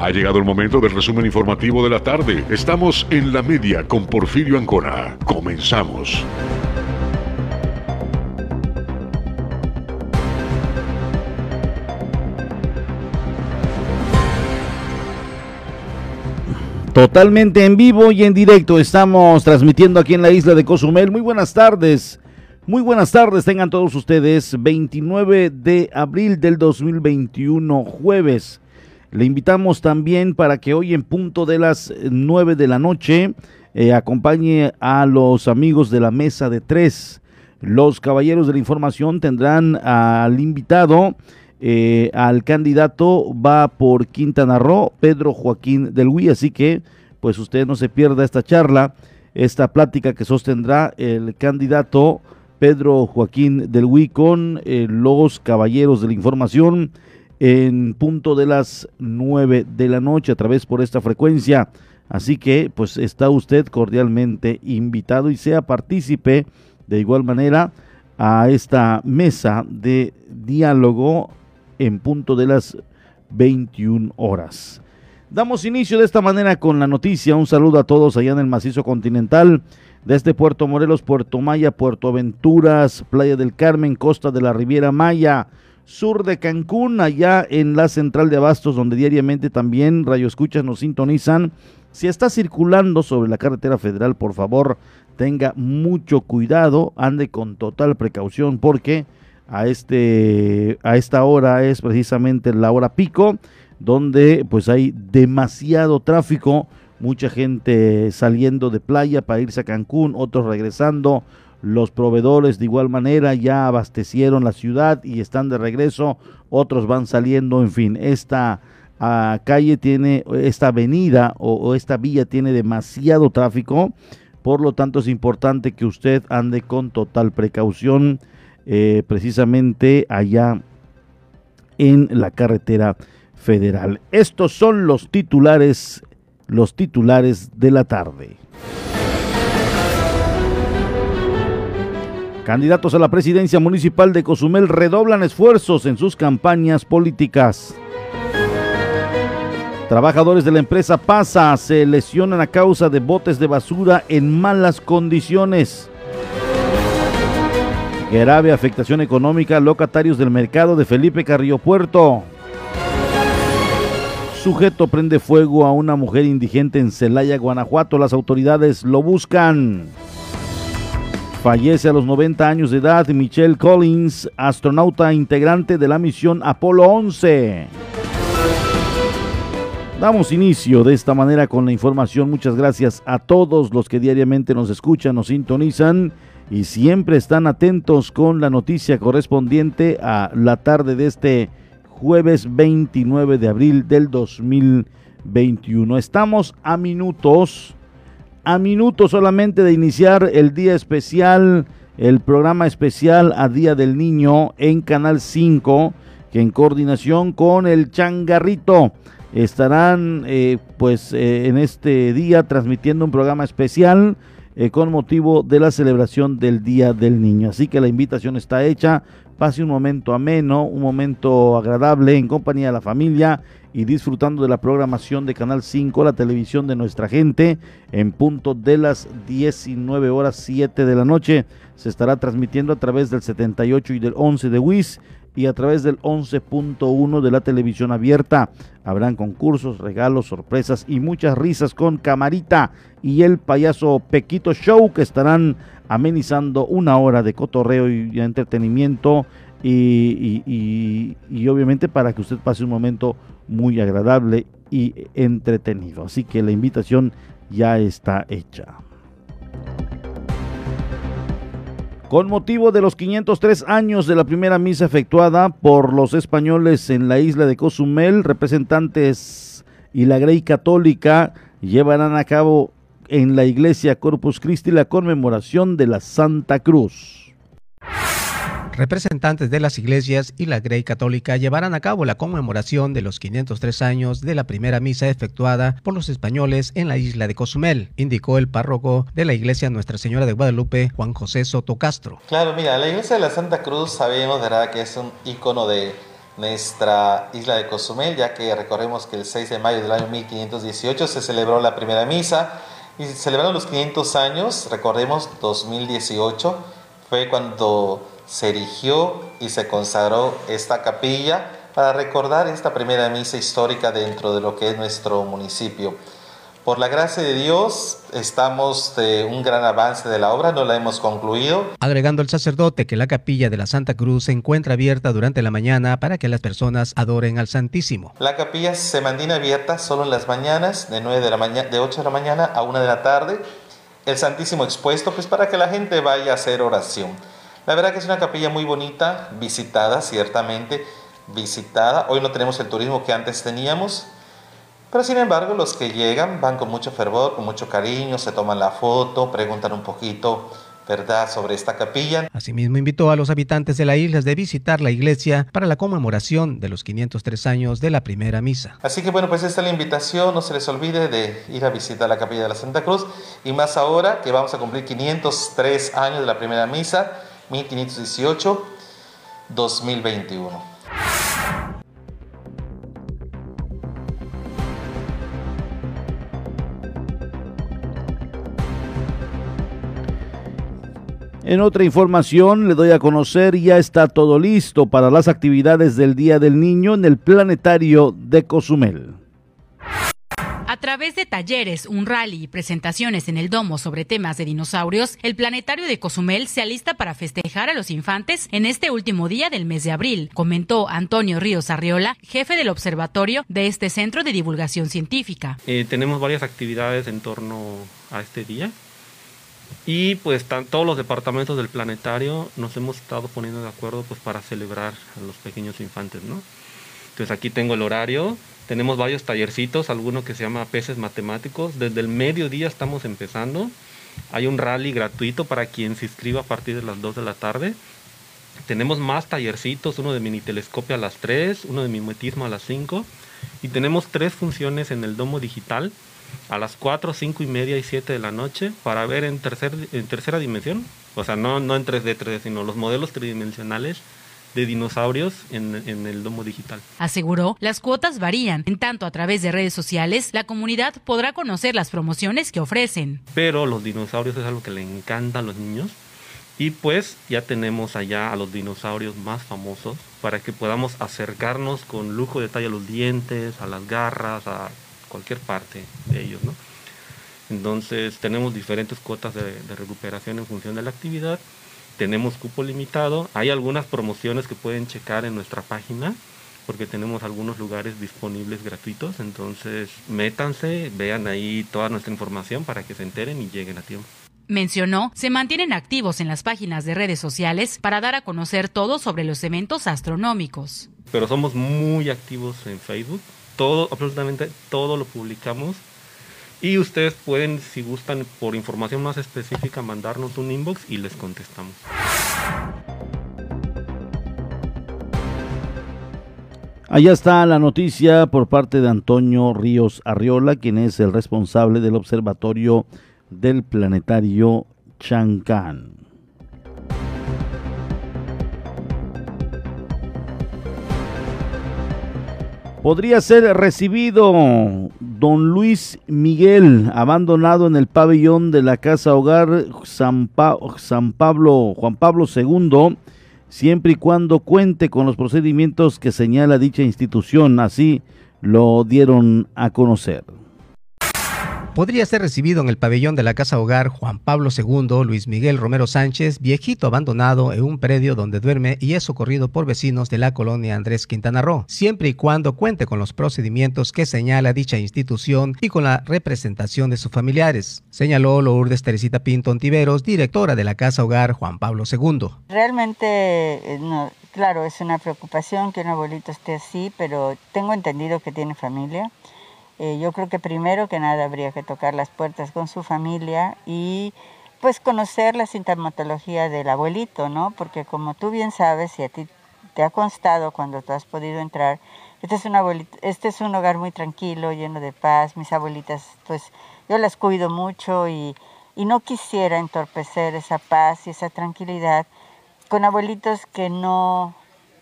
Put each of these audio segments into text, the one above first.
Ha llegado el momento del resumen informativo de la tarde. Estamos en la media con Porfirio Ancona. Comenzamos. Totalmente en vivo y en directo estamos transmitiendo aquí en la isla de Cozumel. Muy buenas tardes. Muy buenas tardes, tengan todos ustedes. 29 de abril del 2021, jueves. Le invitamos también para que hoy en punto de las 9 de la noche eh, acompañe a los amigos de la mesa de tres. Los caballeros de la información tendrán al invitado, eh, al candidato, va por Quintana Roo, Pedro Joaquín del Huy, así que pues usted no se pierda esta charla, esta plática que sostendrá el candidato Pedro Joaquín del Huy con eh, los caballeros de la información en punto de las 9 de la noche a través por esta frecuencia. Así que pues está usted cordialmente invitado y sea partícipe de igual manera a esta mesa de diálogo en punto de las 21 horas. Damos inicio de esta manera con la noticia. Un saludo a todos allá en el macizo continental. Desde Puerto Morelos, Puerto Maya, Puerto Aventuras, Playa del Carmen, Costa de la Riviera Maya, sur de Cancún, allá en la central de Abastos, donde diariamente también Radio Escuchas nos sintonizan. Si está circulando sobre la carretera federal, por favor, tenga mucho cuidado, ande con total precaución, porque a, este, a esta hora es precisamente la hora pico, donde pues hay demasiado tráfico, mucha gente saliendo de playa para irse a Cancún, otros regresando, los proveedores de igual manera ya abastecieron la ciudad y están de regreso, otros van saliendo, en fin, esta ah, calle tiene, esta avenida o, esta vía tiene demasiado tráfico, por lo tanto es importante que usted ande con total precaución eh, precisamente allá en la carretera federal. Estos son los titulares, los titulares de la tarde. Candidatos a la presidencia municipal de Cozumel redoblan esfuerzos en sus campañas políticas. Trabajadores de la empresa PASA se lesionan a causa de botes de basura en malas condiciones. Grave afectación económica locatarios del mercado de Felipe Carrillo Puerto. Sujeto prende fuego a una mujer indigente en Celaya, Guanajuato. Las autoridades lo buscan. Fallece a los 90 años de edad Michelle Collins, astronauta integrante de la misión Apolo 11. Damos inicio de esta manera con la información. Muchas gracias a todos los que diariamente nos escuchan, nos sintonizan y siempre están atentos con la noticia correspondiente a la tarde de este jueves 29 de abril del 2021. Estamos a minutos a minutos solamente de iniciar el día especial, el programa especial a Día del Niño en Canal 5, que en coordinación con el Changarrito estarán eh, pues eh, en este día transmitiendo un programa especial eh, con motivo de la celebración del Día del Niño. Así que la invitación está hecha, pase un momento ameno, un momento agradable en compañía de la familia y disfrutando de la programación de Canal 5, la televisión de nuestra gente, en punto de las 19 horas 7 de la noche. Se estará transmitiendo a través del 78 y del 11 de WIS y a través del 11.1 de la televisión abierta. Habrán concursos, regalos, sorpresas y muchas risas con Camarita y el payaso Pequito Show que estarán amenizando una hora de cotorreo y entretenimiento y, y, obviamente para que usted pase un momento muy agradable y entretenido. Así que la invitación ya está hecha. Con motivo de los 503 años de la primera misa efectuada por los españoles en la isla de Cozumel, representantes y la Grey Católica llevarán a cabo en la iglesia Corpus Christi la conmemoración de la Santa Cruz. Representantes de las iglesias y la Grey Católica llevarán a cabo la conmemoración de los 503 años de la primera misa efectuada por los españoles en la isla de Cozumel, indicó el párroco de la iglesia Nuestra Señora de Guadalupe, Juan José Soto Castro. Claro, mira, la iglesia de la Santa Cruz sabemos, ¿verdad?, que es un icono de nuestra isla de Cozumel, ya que recordemos que el 6 de mayo del año 1518 se celebró la primera misa y celebraron los 500 años, recordemos 2018, fue cuando se erigió y se consagró esta capilla para recordar esta primera misa histórica dentro de lo que es nuestro municipio. Por la gracia de Dios estamos de un gran avance de la obra, no la hemos concluido. Agregando el sacerdote que la capilla de la Santa Cruz se encuentra abierta durante la mañana para que las personas adoren al Santísimo. La capilla se mantiene abierta solo en las mañanas, de, 9 de, la mañana, de 8 de la mañana a 1 de la tarde. El Santísimo expuesto, pues para que la gente vaya a hacer oración. La verdad que es una capilla muy bonita, visitada ciertamente, visitada. Hoy no tenemos el turismo que antes teníamos, pero sin embargo los que llegan van con mucho fervor, con mucho cariño, se toman la foto, preguntan un poquito, ¿verdad?, sobre esta capilla. Asimismo invitó a los habitantes de la isla de visitar la iglesia para la conmemoración de los 503 años de la primera misa. Así que bueno, pues esta es la invitación, no se les olvide de ir a visitar la capilla de la Santa Cruz y más ahora que vamos a cumplir 503 años de la primera misa 1518-2021. En otra información le doy a conocer, ya está todo listo para las actividades del Día del Niño en el Planetario de Cozumel. A través de talleres, un rally y presentaciones en el domo sobre temas de dinosaurios, el planetario de Cozumel se alista para festejar a los infantes en este último día del mes de abril, comentó Antonio Ríos Arriola, jefe del observatorio de este centro de divulgación científica. Eh, tenemos varias actividades en torno a este día. Y pues todos los departamentos del planetario nos hemos estado poniendo de acuerdo pues para celebrar a los pequeños infantes, ¿no? Entonces aquí tengo el horario, tenemos varios tallercitos, alguno que se llama Peces Matemáticos. Desde el mediodía estamos empezando. Hay un rally gratuito para quien se inscriba a partir de las 2 de la tarde. Tenemos más tallercitos, uno de mini telescopio a las 3, uno de mimetismo a las 5. Y tenemos tres funciones en el domo digital a las 4, 5 y media y 7 de la noche para ver en, tercer, en tercera dimensión. O sea, no, no en 3D, 3D, sino los modelos tridimensionales de dinosaurios en, el domo digital. Aseguró, las cuotas varían. En tanto, a través de redes sociales, la comunidad podrá conocer las promociones que ofrecen. Pero los dinosaurios es algo que le encanta a los niños. Y pues ya tenemos allá a los dinosaurios más famosos para que podamos acercarnos con lujo de detalle a los dientes, a las garras, a cualquier parte de ellos, ¿no? Entonces tenemos diferentes cuotas de recuperación en función de la actividad tenemos cupo limitado. Hay algunas promociones que pueden checar en nuestra página porque tenemos algunos lugares disponibles gratuitos. Entonces, métanse, vean ahí toda nuestra información para que se enteren y lleguen a tiempo. Mencionó, se mantienen activos en las páginas de redes sociales para dar a conocer todo sobre los eventos astronómicos. Pero somos muy activos en Facebook. Todo, absolutamente todo lo publicamos y ustedes pueden, si gustan, por información más específica, mandarnos un inbox y les contestamos. Allá está la noticia por parte de Antonio Ríos Arriola, quien es el responsable del observatorio del planetario Chancán. Podría ser recibido don Luis Miguel, abandonado en el pabellón de la Casa Hogar San, San Pablo, Juan Pablo II, siempre y cuando cuente con los procedimientos que señala dicha institución. Así lo dieron a conocer podría ser recibido en el pabellón de la Casa Hogar Juan Pablo II Luis Miguel Romero Sánchez, viejito abandonado en un predio donde duerme y es socorrido por vecinos de la colonia Andrés Quintana Roo, siempre y cuando cuente con los procedimientos que señala dicha institución y con la representación de sus familiares, señaló Lourdes Teresita Pinto Ontiveros, directora de la Casa Hogar Juan Pablo II. Realmente, eh, claro, es una preocupación que un abuelito esté así, pero tengo entendido que tiene familia Eh, yo creo que primero que nada habría que tocar las puertas con su familia y pues conocer la sintomatología del abuelito, ¿no? Porque como tú bien sabes y a ti te ha constado cuando tú has podido entrar, este es, un abuelito, este es un hogar muy tranquilo, lleno de paz. Mis abuelitas, pues yo las cuido mucho y, y no quisiera entorpecer esa paz y esa tranquilidad con abuelitos que no,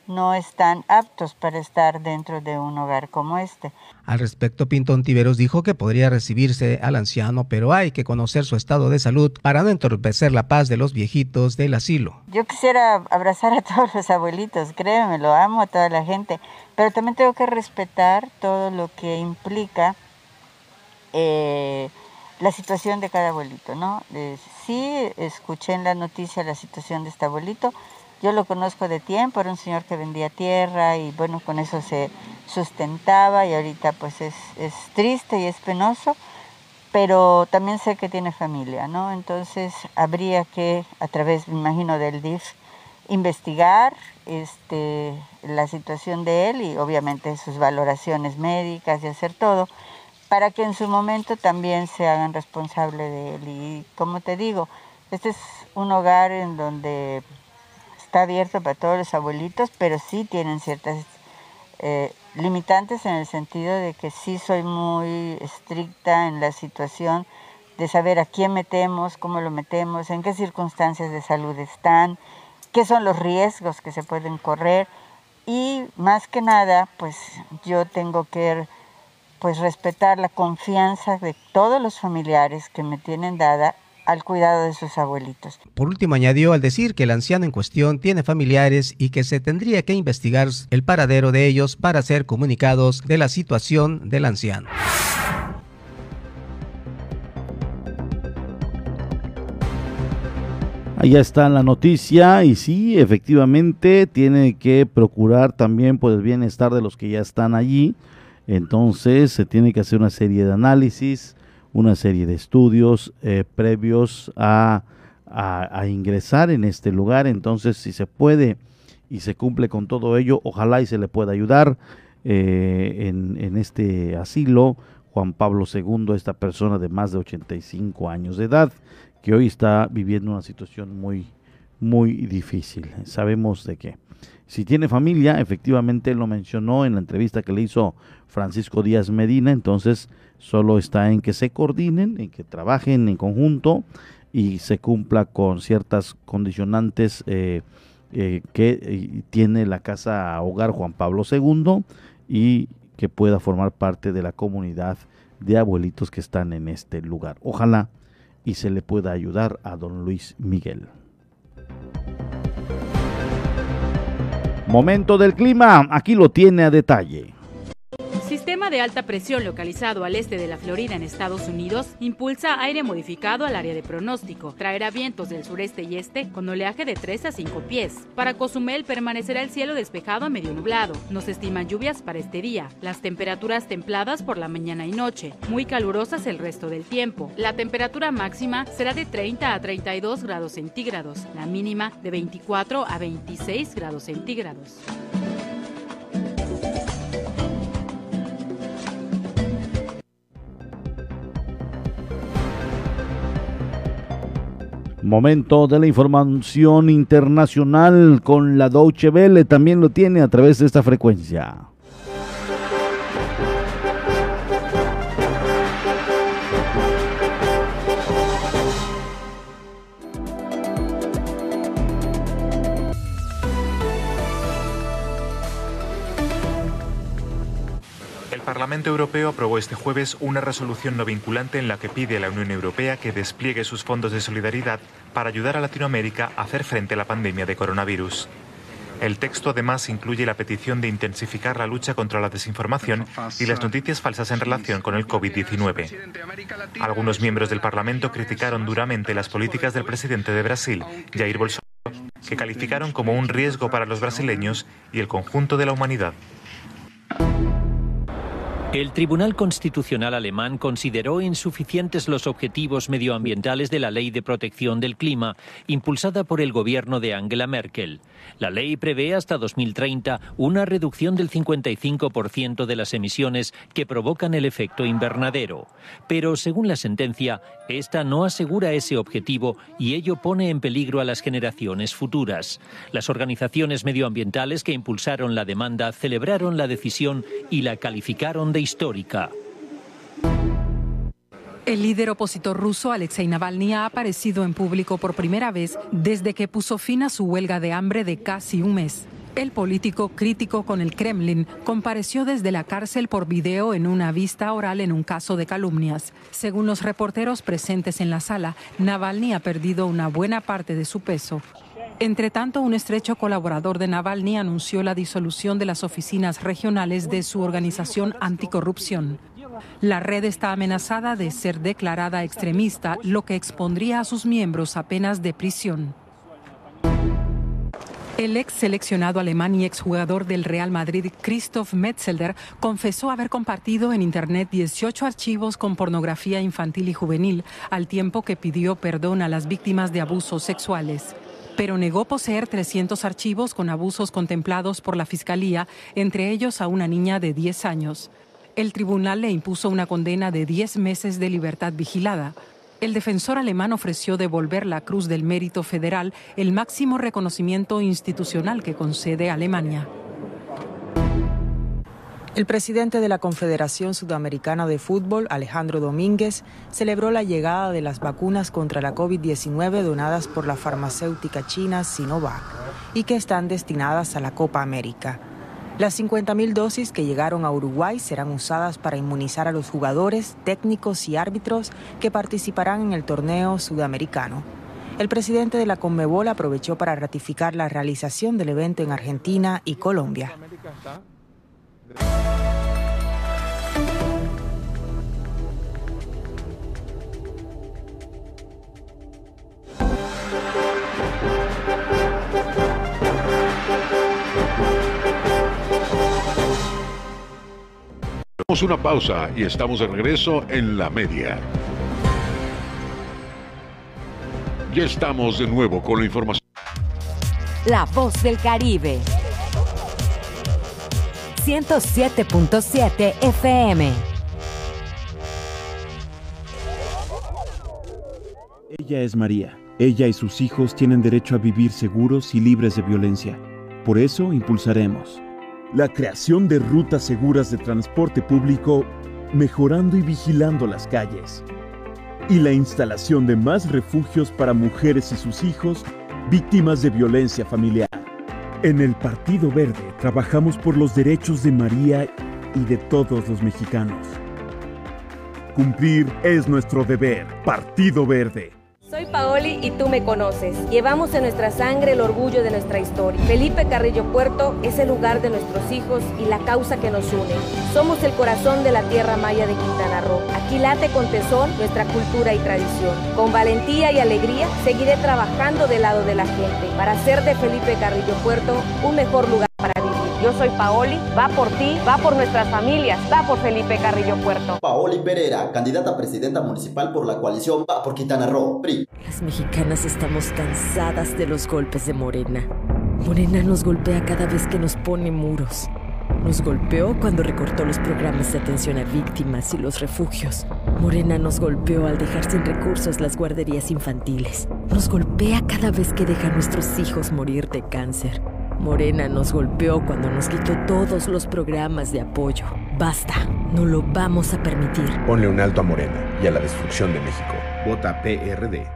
no están aptos para estar dentro de un hogar como este. Al respecto, Pintón Tiveros dijo que podría recibirse al anciano, pero hay que conocer su estado de salud para no entorpecer la paz de los viejitos del asilo. Yo quisiera abrazar a todos los abuelitos, créeme, lo amo a toda la gente, pero también tengo que respetar todo lo que implica eh, la situación de cada abuelito, ¿no? sí, escuché en la noticia la situación de este abuelito, yo lo conozco de tiempo, era un señor que vendía tierra y bueno, con eso se sustentaba y ahorita pues es, es triste y es penoso, pero también sé que tiene familia, ¿no? Entonces habría que, a través, me imagino, del DIF, investigar este, la situación de él y obviamente sus valoraciones médicas y hacer todo para que en su momento también se hagan responsable de él. Y como te digo, este es un hogar en donde está abierto para todos los abuelitos, pero sí tienen ciertas eh, limitantes en el sentido de que sí soy muy estricta en la situación de saber a quién metemos, cómo lo metemos, en qué circunstancias de salud están, qué son los riesgos que se pueden correr. Y más que nada, pues yo tengo que pues respetar la confianza de todos los familiares que me tienen dada al cuidado de sus abuelitos. Por último, añadió al decir que el anciano en cuestión tiene familiares y que se tendría que investigar el paradero de ellos para ser comunicados de la situación del anciano. Ahí está la noticia y sí, efectivamente tiene que procurar también por el bienestar de los que ya están allí. Entonces se tiene que hacer una serie de análisis, una serie de estudios eh, previos a, a, ingresar en este lugar. Entonces, si se puede y se cumple con todo ello, ojalá y se le pueda ayudar eh, en, en, este asilo. Juan Pablo II, esta persona de más de 85 años de edad, que hoy está viviendo una situación muy, muy difícil. Sabemos de qué. Si tiene familia, efectivamente lo mencionó en la entrevista que le hizo Francisco Díaz Medina, entonces solo está en que se coordinen, en que trabajen en conjunto y se cumpla con ciertas condicionantes eh, eh, que eh, tiene la casa hogar Juan Pablo II y que pueda formar parte de la comunidad de abuelitos que están en este lugar. Ojalá y se le pueda ayudar a don Luis Miguel. Momento del clima, aquí lo tiene a detalle sistema de alta presión localizado al este de la Florida en Estados Unidos impulsa aire modificado al área de pronóstico. Traerá vientos del sureste y este con oleaje de 3 a 5 pies. Para Cozumel permanecerá el cielo despejado a medio nublado. No se estiman lluvias para este día. Las temperaturas templadas por la mañana y noche, muy calurosas el resto del tiempo. La temperatura máxima será de 30 a 32 grados centígrados, la mínima de 24 a 26 grados centígrados. Momento de la información internacional con la Deutsche Welle, también lo tiene a través de esta frecuencia. Parlamento Europeo aprobó este jueves una resolución no vinculante en la que pide a la Unión Europea que despliegue sus fondos de solidaridad para ayudar a Latinoamérica a hacer frente a la pandemia de coronavirus. El texto además incluye la petición de intensificar la lucha contra la desinformación y las noticias falsas en relación con el COVID-19. Algunos miembros del Parlamento criticaron duramente las políticas del presidente de Brasil, Jair Bolsonaro, que calificaron como un riesgo para los brasileños y el conjunto de la humanidad. El Tribunal Constitucional alemán consideró insuficientes los objetivos medioambientales de la Ley de Protección del Clima, impulsada por el gobierno de Angela Merkel. La ley prevé hasta 2030 una reducción del 55% de las emisiones que provocan el efecto invernadero. Pero, según la sentencia, esta no asegura ese objetivo y ello pone en peligro a las generaciones futuras. Las organizaciones medioambientales que impulsaron la demanda celebraron la decisión y la calificaron de histórica. El líder opositor ruso Alexei Navalny ha aparecido en público por primera vez desde que puso fin a su huelga de hambre de casi un mes. El político crítico con el Kremlin compareció desde la cárcel por video en una vista oral en un caso de calumnias. Según los reporteros presentes en la sala, Navalny ha perdido una buena parte de su peso. Entre tanto, un estrecho colaborador de Navalny anunció la disolución de las oficinas regionales de su organización anticorrupción. La red está amenazada de ser declarada extremista, lo que expondría a sus miembros a penas de prisión. El ex seleccionado alemán y exjugador del Real Madrid, Christoph Metzelder, confesó haber compartido en Internet 18 archivos con pornografía infantil y juvenil, al tiempo que pidió perdón a las víctimas de abusos sexuales. Pero negó poseer 300 archivos con abusos contemplados por la Fiscalía, entre ellos a una niña de 10 años. El tribunal le impuso una condena de 10 meses de libertad vigilada. El defensor alemán ofreció devolver la Cruz del Mérito Federal, el máximo reconocimiento institucional que concede Alemania. El presidente de la Confederación Sudamericana de Fútbol, Alejandro Domínguez, celebró la llegada de las vacunas contra la COVID-19 donadas por la farmacéutica china Sinovac y que están destinadas a la Copa América. Las 50.000 dosis que llegaron a Uruguay serán usadas para inmunizar a los jugadores, técnicos y árbitros que participarán en el torneo sudamericano. El presidente de la Conmebol aprovechó para ratificar la realización del evento en Argentina y Colombia. Una pausa y estamos de regreso en la media. Ya estamos de nuevo con la información. La voz del Caribe. 107.7 FM. Ella es María. Ella y sus hijos tienen derecho a vivir seguros y libres de violencia. Por eso impulsaremos la creación de rutas seguras de transporte público, mejorando y vigilando las calles, y la instalación de más refugios para mujeres y sus hijos víctimas de violencia familiar. En el Partido Verde trabajamos por los derechos de María y de todos los mexicanos. Cumplir es nuestro deber. Partido Verde. Soy Paoli y tú me conoces. Llevamos en nuestra sangre el orgullo de nuestra historia. Felipe Carrillo Puerto es el lugar de nuestros hijos y la causa que nos une. Somos el corazón de la tierra maya de Quintana Roo. Aquí late con tesón nuestra cultura y tradición. Con valentía y alegría seguiré trabajando del lado de la gente para hacer de Felipe Carrillo Puerto un mejor lugar. Yo soy Paoli, va por ti, va por nuestras familias, va por Felipe Carrillo Puerto. Paoli Pereira, candidata a presidenta municipal por la coalición Va por Quintana Roo, PRI. Las mexicanas estamos cansadas de los golpes de Morena. Morena nos golpea cada vez que nos pone muros. Nos golpeó cuando recortó los programas de atención a víctimas y los refugios. Morena nos golpeó al dejar sin recursos las guarderías infantiles. Nos golpea cada vez que deja a nuestros hijos morir de cáncer. Morena nos golpeó cuando nos quitó todos los programas de apoyo. Basta, no lo vamos a permitir. Ponle un alto a Morena y a la destrucción de México. Vota PRD.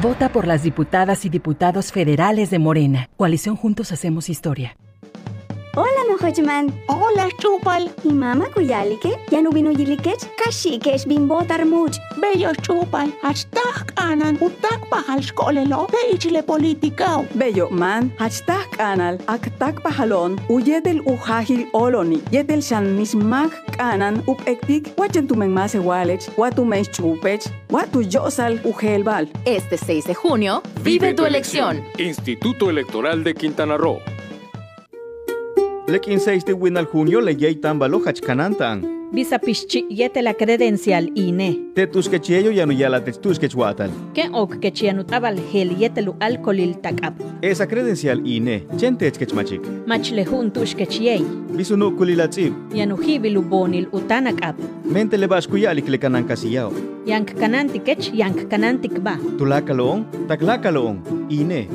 Vota por las diputadas y diputados federales de Morena. Coalición Juntos Hacemos Historia. Hola, Hachman. Hola, Chupal. ¿Y mamá kuyalike? ¿Ya no vino yilikech? Kashi kesh bimbo tarmuch. Bello Chupal. Hashtag anan utak pahal shkolelo de ichile politicao. Bello man. Hashtag anal aktak pahalon uyedel ujahil oloni. Yedel shan mismak kanan up ektik wachen más walech watu mes chupech watu yosal ujelbal. Este 6 de junio, vive tu elección. Instituto Electoral de Quintana Roo. Lekin 6 de Winal junio le yei tambalo hachkanantan. Visa pichi yete la credencial INE. Te tus quechieyo ya no ya la tus quechuatal. Que ok que chianutabal hel yete lu alcoholil takap. Esa credencial INE, chente quechmachik. Machle jun tus quechiei. Bisunu kulilatzib. Yanujibi lu bonil utanakap. Mente le vas kuyalik le kanan kasiyao. Yank kanantikech, yank kanantik ba. Tulakaloon, taklakaloon, INE.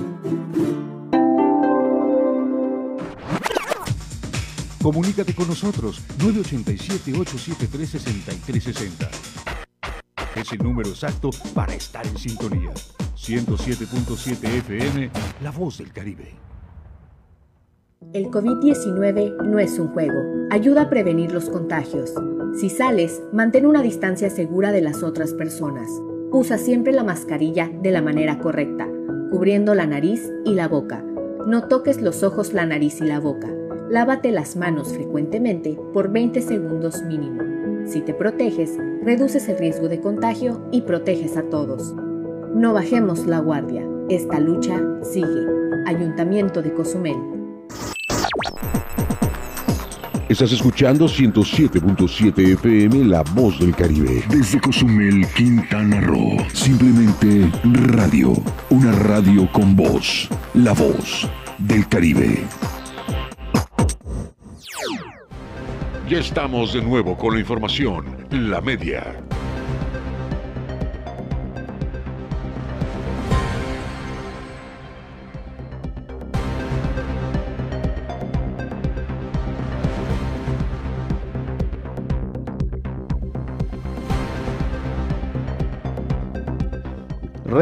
Comunícate con nosotros 987-873-6360. Es el número exacto para estar en sintonía. 107.7 FM, La Voz del Caribe. El COVID-19 no es un juego. Ayuda a prevenir los contagios. Si sales, mantén una distancia segura de las otras personas. Usa siempre la mascarilla de la manera correcta, cubriendo la nariz y la boca. No toques los ojos, la nariz y la boca. Lávate las manos frecuentemente por 20 segundos mínimo. Si te proteges, reduces el riesgo de contagio y proteges a todos. No bajemos la guardia. Esta lucha sigue. Ayuntamiento de Cozumel. Estás escuchando 107.7 FM La Voz del Caribe. Desde Cozumel, Quintana Roo. Simplemente radio. Una radio con voz. La Voz del Caribe. Estamos de nuevo con la información, la media.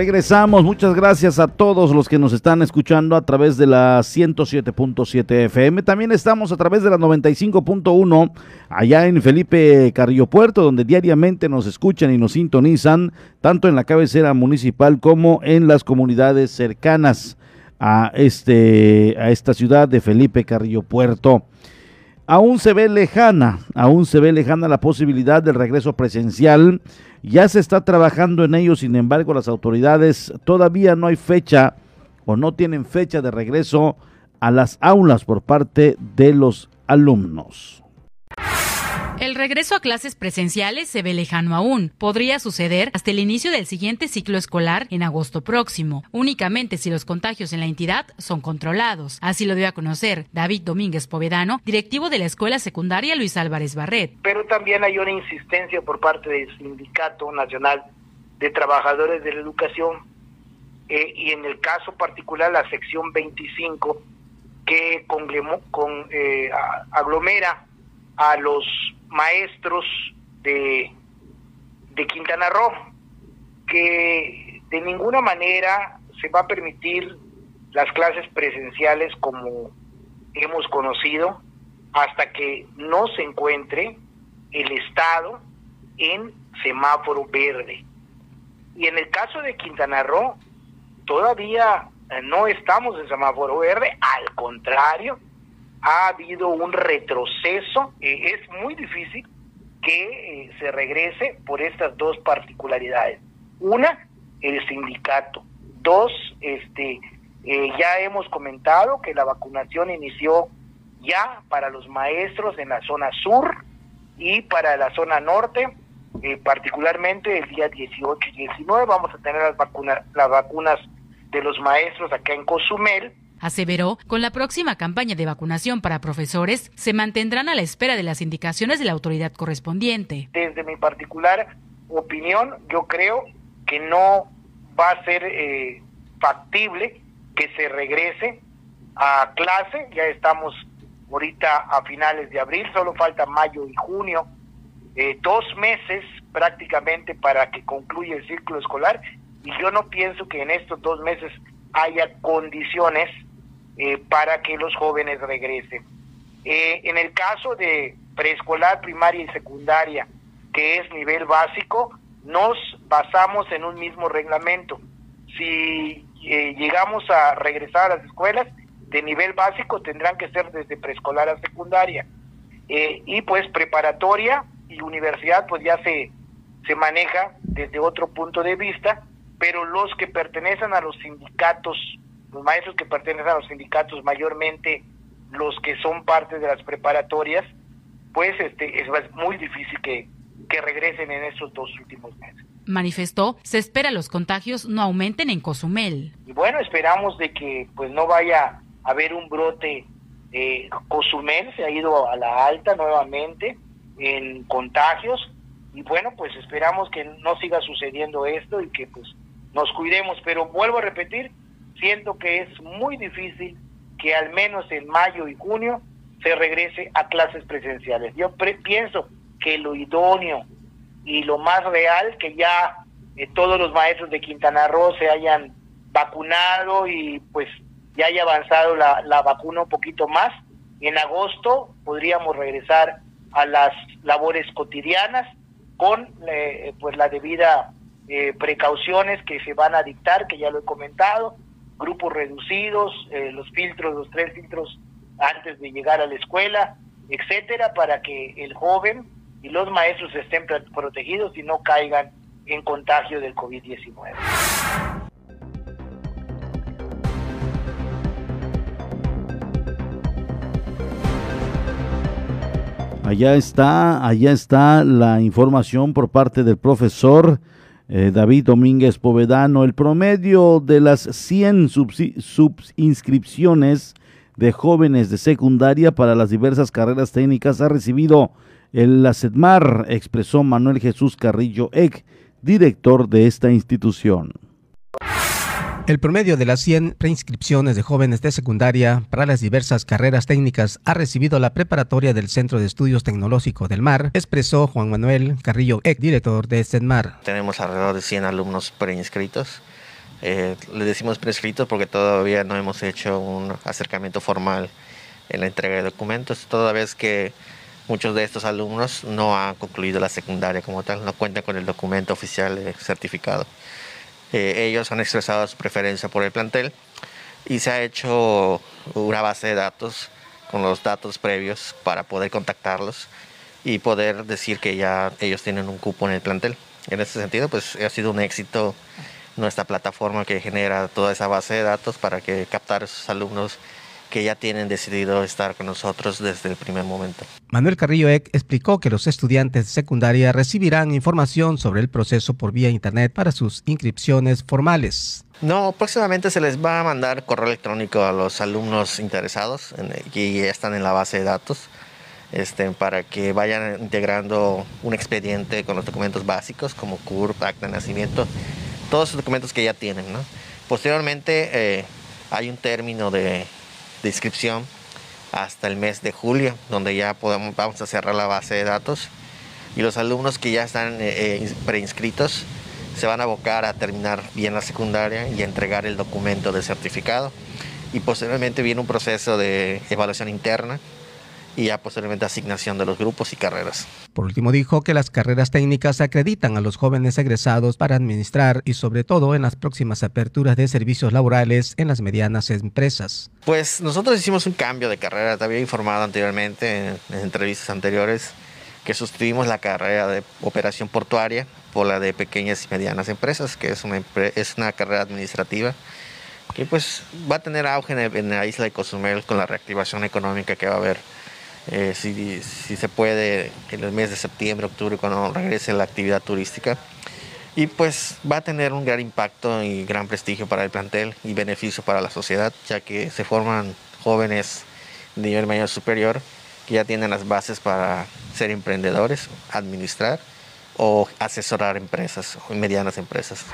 Regresamos, muchas gracias a todos los que nos están escuchando a través de la 107.7 FM. También estamos a través de la 95.1 allá en Felipe Carrillo Puerto, donde diariamente nos escuchan y nos sintonizan, tanto en la cabecera municipal como en las comunidades cercanas a, este, a esta ciudad de Felipe Carrillo Puerto. Aún se ve lejana, aún se ve lejana la posibilidad del regreso presencial. Ya se está trabajando en ello, sin embargo, las autoridades todavía no hay fecha o no tienen fecha de regreso a las aulas por parte de los alumnos. El regreso a clases presenciales se ve lejano aún. Podría suceder hasta el inicio del siguiente ciclo escolar en agosto próximo, únicamente si los contagios en la entidad son controlados. Así lo dio a conocer David Domínguez Povedano, directivo de la Escuela Secundaria Luis Álvarez Barret. Pero también hay una insistencia por parte del Sindicato Nacional de Trabajadores de la Educación eh, y en el caso particular la sección 25 que con, con, eh, aglomera a los maestros de, de Quintana Roo, que de ninguna manera se va a permitir las clases presenciales como hemos conocido hasta que no se encuentre el Estado en semáforo verde. Y en el caso de Quintana Roo, todavía no estamos en semáforo verde, al contrario, ha habido un retroceso. Eh, es muy difícil que eh, se regrese por estas dos particularidades. Una, el sindicato. Dos, este, eh, ya hemos comentado que la vacunación inició ya para los maestros en la zona sur y para la zona norte, particularmente el día 18 y 19 vamos a tener las vacunas, las vacunas de los maestros acá en Cozumel Aseveró, con la próxima campaña de vacunación para profesores, se mantendrán a la espera de las indicaciones de la autoridad correspondiente. Desde mi particular opinión, yo creo que no va a ser eh, factible que se regrese a clase, ya estamos ahorita a finales de abril, solo falta mayo y junio, eh, dos meses prácticamente para que concluya el ciclo escolar y yo no pienso que en estos dos meses haya condiciones eh, para que los jóvenes regresen. Eh, en el caso de preescolar, primaria y secundaria, que es nivel básico, nos basamos en un mismo reglamento. Si eh, llegamos a regresar a las escuelas de nivel básico, tendrán que ser desde preescolar a secundaria. Eh, y pues preparatoria y universidad, pues ya se, se maneja desde otro punto de vista, pero los que pertenecen a los sindicatos, los maestros que pertenecen a los sindicatos, mayormente los que son parte de las preparatorias, pues este es muy difícil que, que regresen en estos dos últimos meses. Manifestó, se espera los contagios no aumenten en Cozumel. Y bueno, esperamos de que pues no vaya a haber un brote. Eh, Cozumel se ha ido a la alta nuevamente en contagios y bueno, pues esperamos que no siga sucediendo esto y que pues nos cuidemos, pero vuelvo a repetir, siento que es muy difícil que al menos en mayo y junio se regrese a clases presenciales. Yo pienso que lo idóneo y lo más real que ya eh, todos los maestros de Quintana Roo se hayan vacunado y pues ya haya avanzado la, la vacuna un poquito más. En agosto podríamos regresar a las labores cotidianas con eh, pues la debida eh, precauciones que se van a dictar, que ya lo he comentado, grupos reducidos, los filtros, los tres filtros antes de llegar a la escuela, etcétera, para que el joven y los maestros estén protegidos y no caigan en contagio del COVID-19. Allá está, allá está la información por parte del profesor eh, David Domínguez Povedano. El promedio de las 100 subinscripciones de jóvenes de secundaria para las diversas carreras técnicas ha recibido el ACEDMAR, expresó Manuel Jesús Carrillo Eck, director de esta institución. El promedio de las 100 preinscripciones de jóvenes de secundaria para las diversas carreras técnicas ha recibido la preparatoria del Centro de Estudios Tecnológicos del Mar, expresó Juan Manuel Carrillo Eck, director de CEDMAR. Tenemos alrededor de 100 alumnos preinscritos. Eh, decimos preinscritos porque todavía no hemos hecho un acercamiento formal en la entrega de documentos, toda vez que Muchos de estos alumnos no han concluido la secundaria como tal, no cuentan con el documento oficial certificado. Eh, ellos han expresado su preferencia por el plantel y se ha hecho una base de datos con los datos previos para poder contactarlos y poder decir que ya ellos tienen un cupo en el plantel. En ese sentido, pues ha sido un éxito nuestra plataforma que genera toda esa base de datos para que captar a esos alumnos que ya tienen decidido estar con nosotros desde el primer momento. Manuel Carrillo Eck explicó que los estudiantes de secundaria recibirán información sobre el proceso por vía internet para sus inscripciones formales. No, próximamente se les va a mandar correo electrónico a los alumnos interesados que ya están en la base de datos. Este, para que vayan integrando un expediente con los documentos básicos como CURP, acta de nacimiento, todos esos documentos que ya tienen. Posteriormente eh, hay un término de de inscripción hasta el mes de julio, donde ya podemos, vamos a cerrar la base de datos. Y los alumnos que ya están eh, eh, preinscritos se van a abocar a terminar bien la secundaria y a entregar el documento de certificado. Y posteriormente viene un proceso de evaluación interna y ya posteriormente asignación de los grupos y carreras. Por último dijo que las carreras técnicas acreditan a los jóvenes egresados para administrar y sobre todo en las próximas aperturas de servicios laborales en las medianas empresas. Pues nosotros hicimos un cambio de carrera, te había informado anteriormente en, entrevistas anteriores que sustituimos la carrera de operación portuaria por la de pequeñas y medianas empresas, que es una, es una carrera administrativa que pues va a tener auge en, en la isla de Cozumel con la reactivación económica que va a haber eh, si, se puede en el mes de septiembre, octubre, cuando regrese la actividad turística. Y pues va a tener un gran impacto y gran prestigio para el plantel y beneficio para la sociedad, ya que se forman jóvenes de nivel mayor superior que ya tienen las bases para ser emprendedores, administrar o asesorar empresas medianas empresas.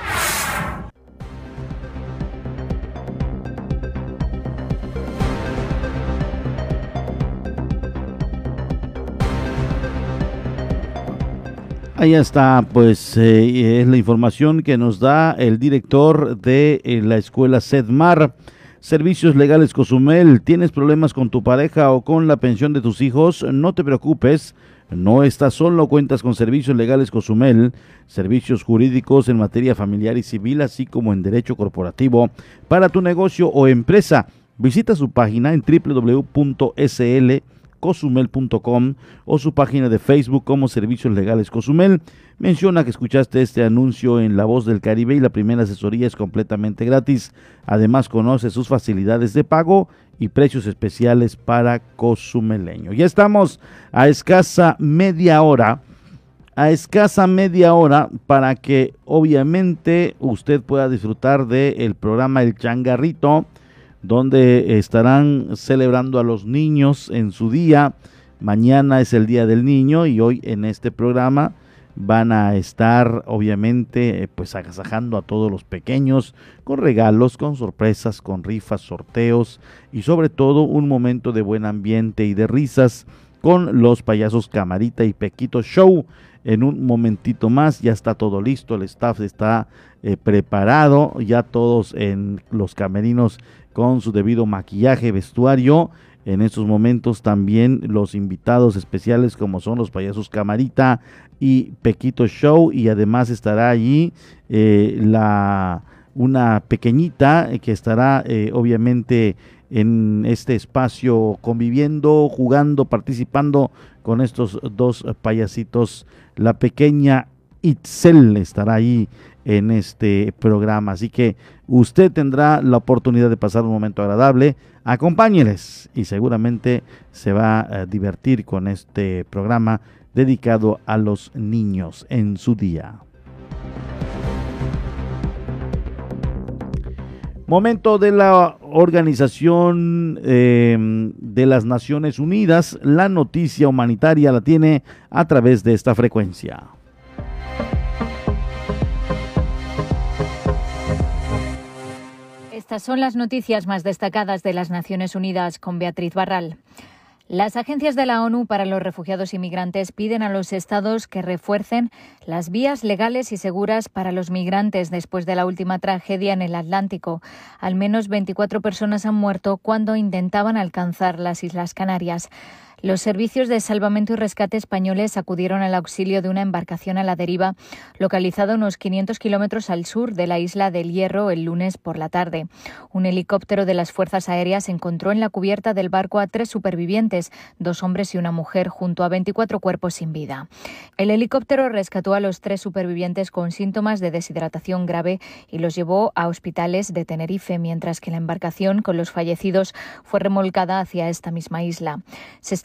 Ahí está, pues eh, es la información que nos da el director de eh, la escuela SEDMAR. Servicios Legales Cozumel, ¿tienes problemas con tu pareja o con la pensión de tus hijos? No te preocupes. No estás solo, cuentas con servicios legales Cozumel, servicios jurídicos en materia familiar y civil, así como en derecho corporativo para tu negocio o empresa. Visita su página en www.slcosumel.com o su página de Facebook como Servicios Legales Cozumel. Menciona que escuchaste este anuncio en La Voz del Caribe y la primera asesoría es completamente gratis. Además, conoce sus facilidades de pago y precios especiales para Cozumeleño. Ya estamos a escasa media hora, a escasa media hora para que obviamente usted pueda disfrutar del programa El Changarrito, donde estarán celebrando a los niños en su día. Mañana es el Día del Niño y hoy en este programa van a estar obviamente eh, pues agasajando a todos los pequeños con regalos, con sorpresas, con rifas, sorteos y sobre todo un momento de buen ambiente y de risas con los payasos Camarita y Pequito Show. En un momentito más ya está todo listo, el staff está eh, preparado, ya todos en los camerinos con su debido maquillaje, vestuario en estos momentos también los invitados especiales como son los payasos Camarita y Pequito Show y además estará allí eh, la una pequeñita que estará eh, obviamente en este espacio conviviendo, jugando, participando con estos dos payasitos. La pequeña Itzel estará ahí en este programa. Así que usted tendrá la oportunidad de pasar un momento agradable. Acompáñeles y seguramente se va a divertir con este programa dedicado a los niños en su día. Momento de la Organización em, de las Naciones Unidas. La noticia humanitaria la tiene a través de esta frecuencia. Estas son las noticias más destacadas de las Naciones Unidas con Beatriz Barral. Las agencias de la ONU para los refugiados y migrantes piden a los estados que refuercen las vías legales y seguras para los migrantes después de la última tragedia en el Atlántico. Al menos 24 personas han muerto cuando intentaban alcanzar las Islas Canarias. Los servicios de salvamento y rescate españoles acudieron al auxilio de una embarcación a la deriva localizada unos 500 kilómetros al sur de la isla del Hierro el lunes por la tarde. Un helicóptero de las Fuerzas Aéreas encontró en la cubierta del barco a tres supervivientes, dos hombres y una mujer, junto a 24 cuerpos sin vida. El helicóptero rescató a los tres supervivientes con síntomas de deshidratación grave y los llevó a hospitales de Tenerife, mientras que la embarcación con los fallecidos fue remolcada hacia esta misma isla.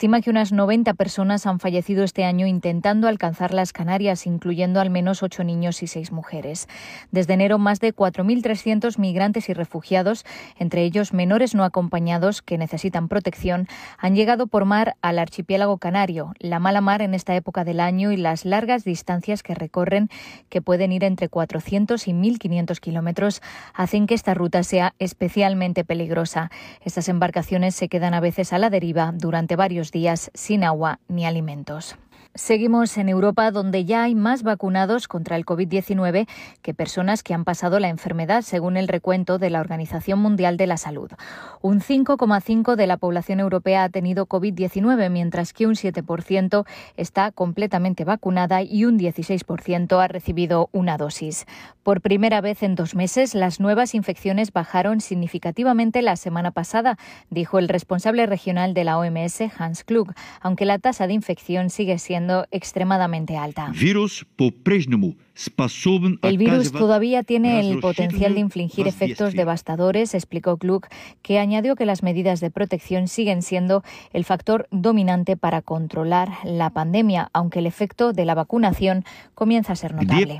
Estima que unas 90 personas han fallecido este año intentando alcanzar las Canarias, incluyendo al menos ocho niños y seis mujeres. Desde enero, más de 4.300 migrantes y refugiados, entre ellos menores no acompañados que necesitan protección, han llegado por mar al archipiélago canario. La mala mar en esta época del año y las largas distancias que recorren, que pueden ir entre 400 y 1.500 kilómetros, hacen que esta ruta sea especialmente peligrosa. Estas embarcaciones se quedan a veces a la deriva durante varios sin agua ni alimentos. Seguimos en Europa, donde ya hay más vacunados contra el COVID-19 que personas que han pasado la enfermedad, según el recuento de la Organización Mundial de la Salud. Un 5,5% de la población europea ha tenido COVID-19, mientras que un 7% está completamente vacunada y un 16% ha recibido una dosis. Por primera vez en dos meses, las nuevas infecciones bajaron significativamente la semana pasada, dijo el responsable regional de la OMS, Hans Klug, aunque la tasa de infección sigue siendo extremadamente alta. El virus todavía tiene el potencial de infligir efectos devastadores, explicó Klug, que añadió que las medidas de protección siguen siendo el factor dominante para controlar la pandemia, aunque el efecto de la vacunación comienza a ser notable.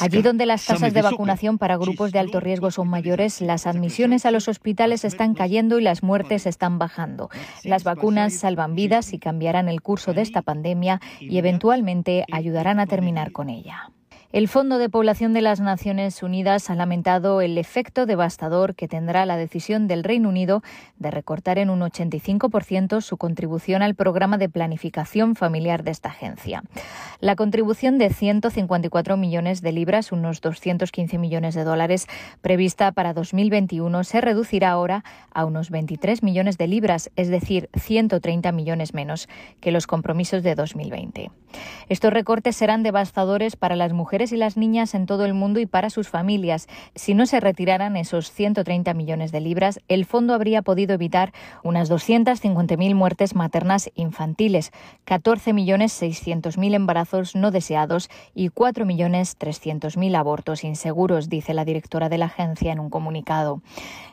Allí donde las tasas de vacunación para grupos de alto riesgo son mayores, las admisiones a los hospitales están cayendo y las muertes están bajando. Las vacunas salvan vidas y cambiarán el curso de esta pandemia y eventualmente ayudarán a terminar con ella. El Fondo de Población de las Naciones Unidas ha lamentado el efecto devastador que tendrá la decisión del Reino Unido de recortar en un 85% su contribución al programa de planificación familiar de esta agencia. La contribución de 154 millones de libras, unos 215 millones de dólares, prevista para 2021 se reducirá ahora a unos 23 millones de libras, es decir, 130 millones menos que los compromisos de 2020. Estos recortes serán devastadores para las mujeres y las niñas en todo el mundo y para sus familias. Si no se retiraran esos 130 millones de libras, el fondo habría podido evitar unas 250.000 muertes maternas infantiles, 14.600.000 embarazos no deseados y 4.300.000 abortos inseguros, dice la directora de la agencia en un comunicado.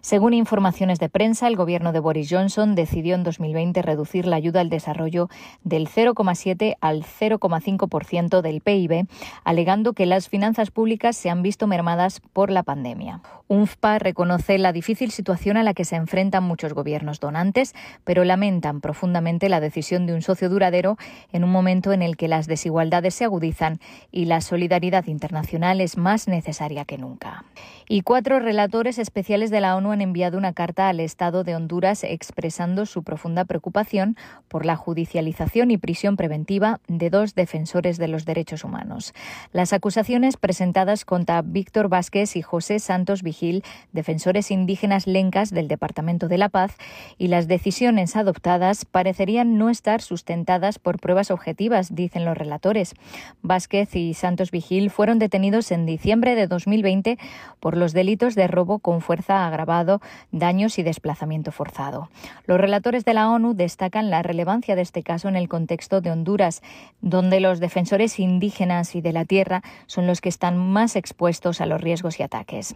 Según informaciones de prensa, el gobierno de Boris Johnson decidió en 2020 reducir la ayuda al desarrollo del 0,7 al 0,5% del PIB, alegando que las finanzas públicas se han visto mermadas por la pandemia. UNFPA reconoce la difícil situación a la que se enfrentan muchos gobiernos donantes, pero lamentan profundamente la decisión de un socio duradero en un momento en el que las desigualdades se agudizan y la solidaridad internacional es más necesaria que nunca. Y cuatro relatores especiales de la ONU han enviado una carta al Estado de Honduras expresando su profunda preocupación por la judicialización y prisión preventiva de dos defensores de los derechos humanos. Las acusaciones presentadas contra Víctor Vázquez y José Santos Vigil, defensores indígenas lencas del Departamento de la Paz, y las decisiones adoptadas parecerían no estar sustentadas por pruebas objetivas, dicen los relatores. Vázquez y Santos Vigil fueron detenidos en diciembre de 2020 por los delitos de robo con fuerza agravado, daños y desplazamiento forzado. Los relatores de la ONU destacan la relevancia de este caso en el contexto de Honduras, donde los defensores indígenas y de la tierra son los que están más expuestos a los riesgos y ataques.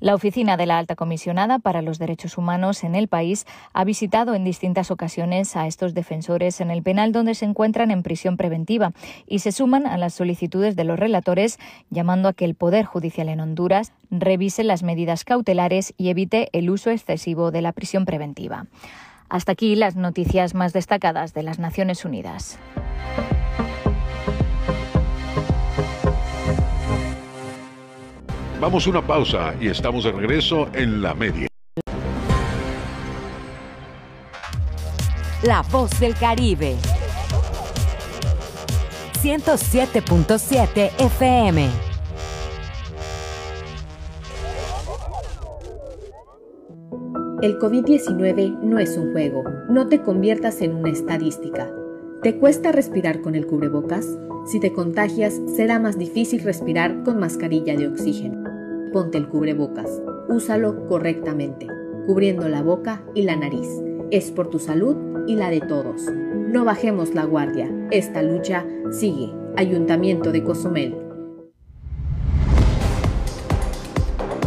La oficina de la Alta Comisionada para los Derechos Humanos en el país ha visitado en distintas ocasiones a estos defensores en el penal donde se encuentran en prisión preventiva y se suman a las solicitudes de los relatores llamando a que el Poder Judicial en Honduras revise las medidas cautelares y evite el uso excesivo de la prisión preventiva. Hasta aquí las noticias más destacadas de las Naciones Unidas. Vamos a una pausa y estamos de regreso en la media. La voz del Caribe. 107.7 FM. El COVID-19 no es un juego. No te conviertas en una estadística. ¿Te cuesta respirar con el cubrebocas? Si te contagias, será más difícil respirar con mascarilla de oxígeno ponte el cubrebocas. Úsalo correctamente, cubriendo la boca y la nariz. Es por tu salud y la de todos. No bajemos la guardia. Esta lucha sigue. Ayuntamiento de Cozumel.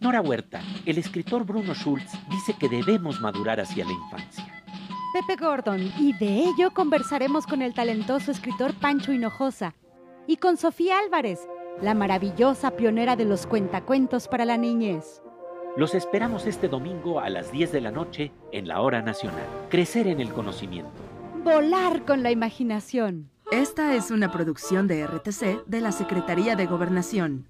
Nora Huerta, el escritor Bruno Schultz dice que debemos madurar hacia la infancia. Pepe Gordon, y de ello conversaremos con el talentoso escritor Pancho Hinojosa y con Sofía Álvarez, la maravillosa pionera de los cuentacuentos para la niñez. Los esperamos este domingo a las 10 de la noche en la Hora Nacional. Crecer en el conocimiento. Volar con la imaginación. Esta es una producción de RTC de la Secretaría de Gobernación.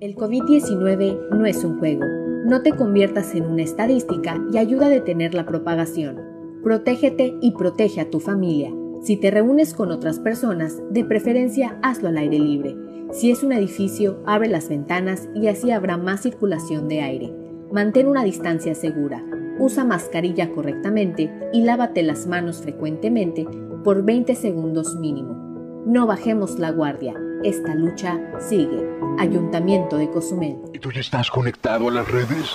El COVID-19 no es un juego. No te conviertas en una estadística y ayuda a detener la propagación. Protégete y protege a tu familia. Si te reúnes con otras personas, de preferencia hazlo al aire libre. Si es un edificio, abre las ventanas y así habrá más circulación de aire. Mantén una distancia segura. Usa mascarilla correctamente y lávate las manos frecuentemente por 20 segundos mínimo. No bajemos la guardia. Esta lucha sigue. Ayuntamiento de Cozumel. ¿Y tú ya estás conectado a las redes?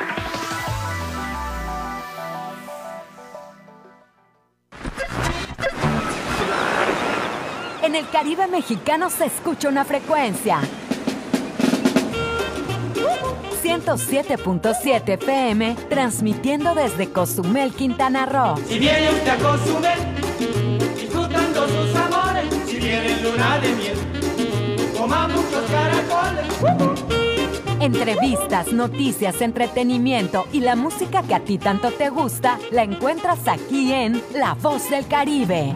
Caribe mexicano se escucha una frecuencia. 107.7 FM, transmitiendo desde Cozumel, Quintana Roo. Si viene usted a Cozumel, disfrutando sus amores, si viene en luna de miel, coma muchos caracoles. Entrevistas, noticias, entretenimiento y la música que a ti tanto te gusta, la encuentras aquí en La Voz del Caribe.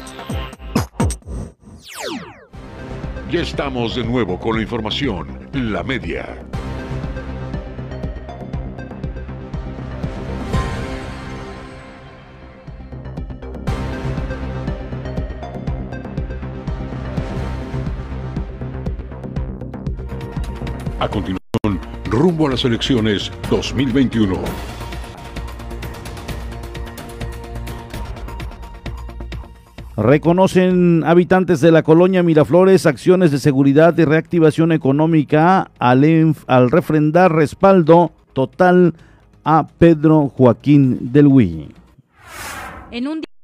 Ya estamos de nuevo con la información. La media. A continuación, rumbo a las elecciones 2021. Reconocen habitantes de la colonia Miraflores acciones de seguridad y reactivación económica al, refrendar respaldo total a Pedro Joaquín del Huy.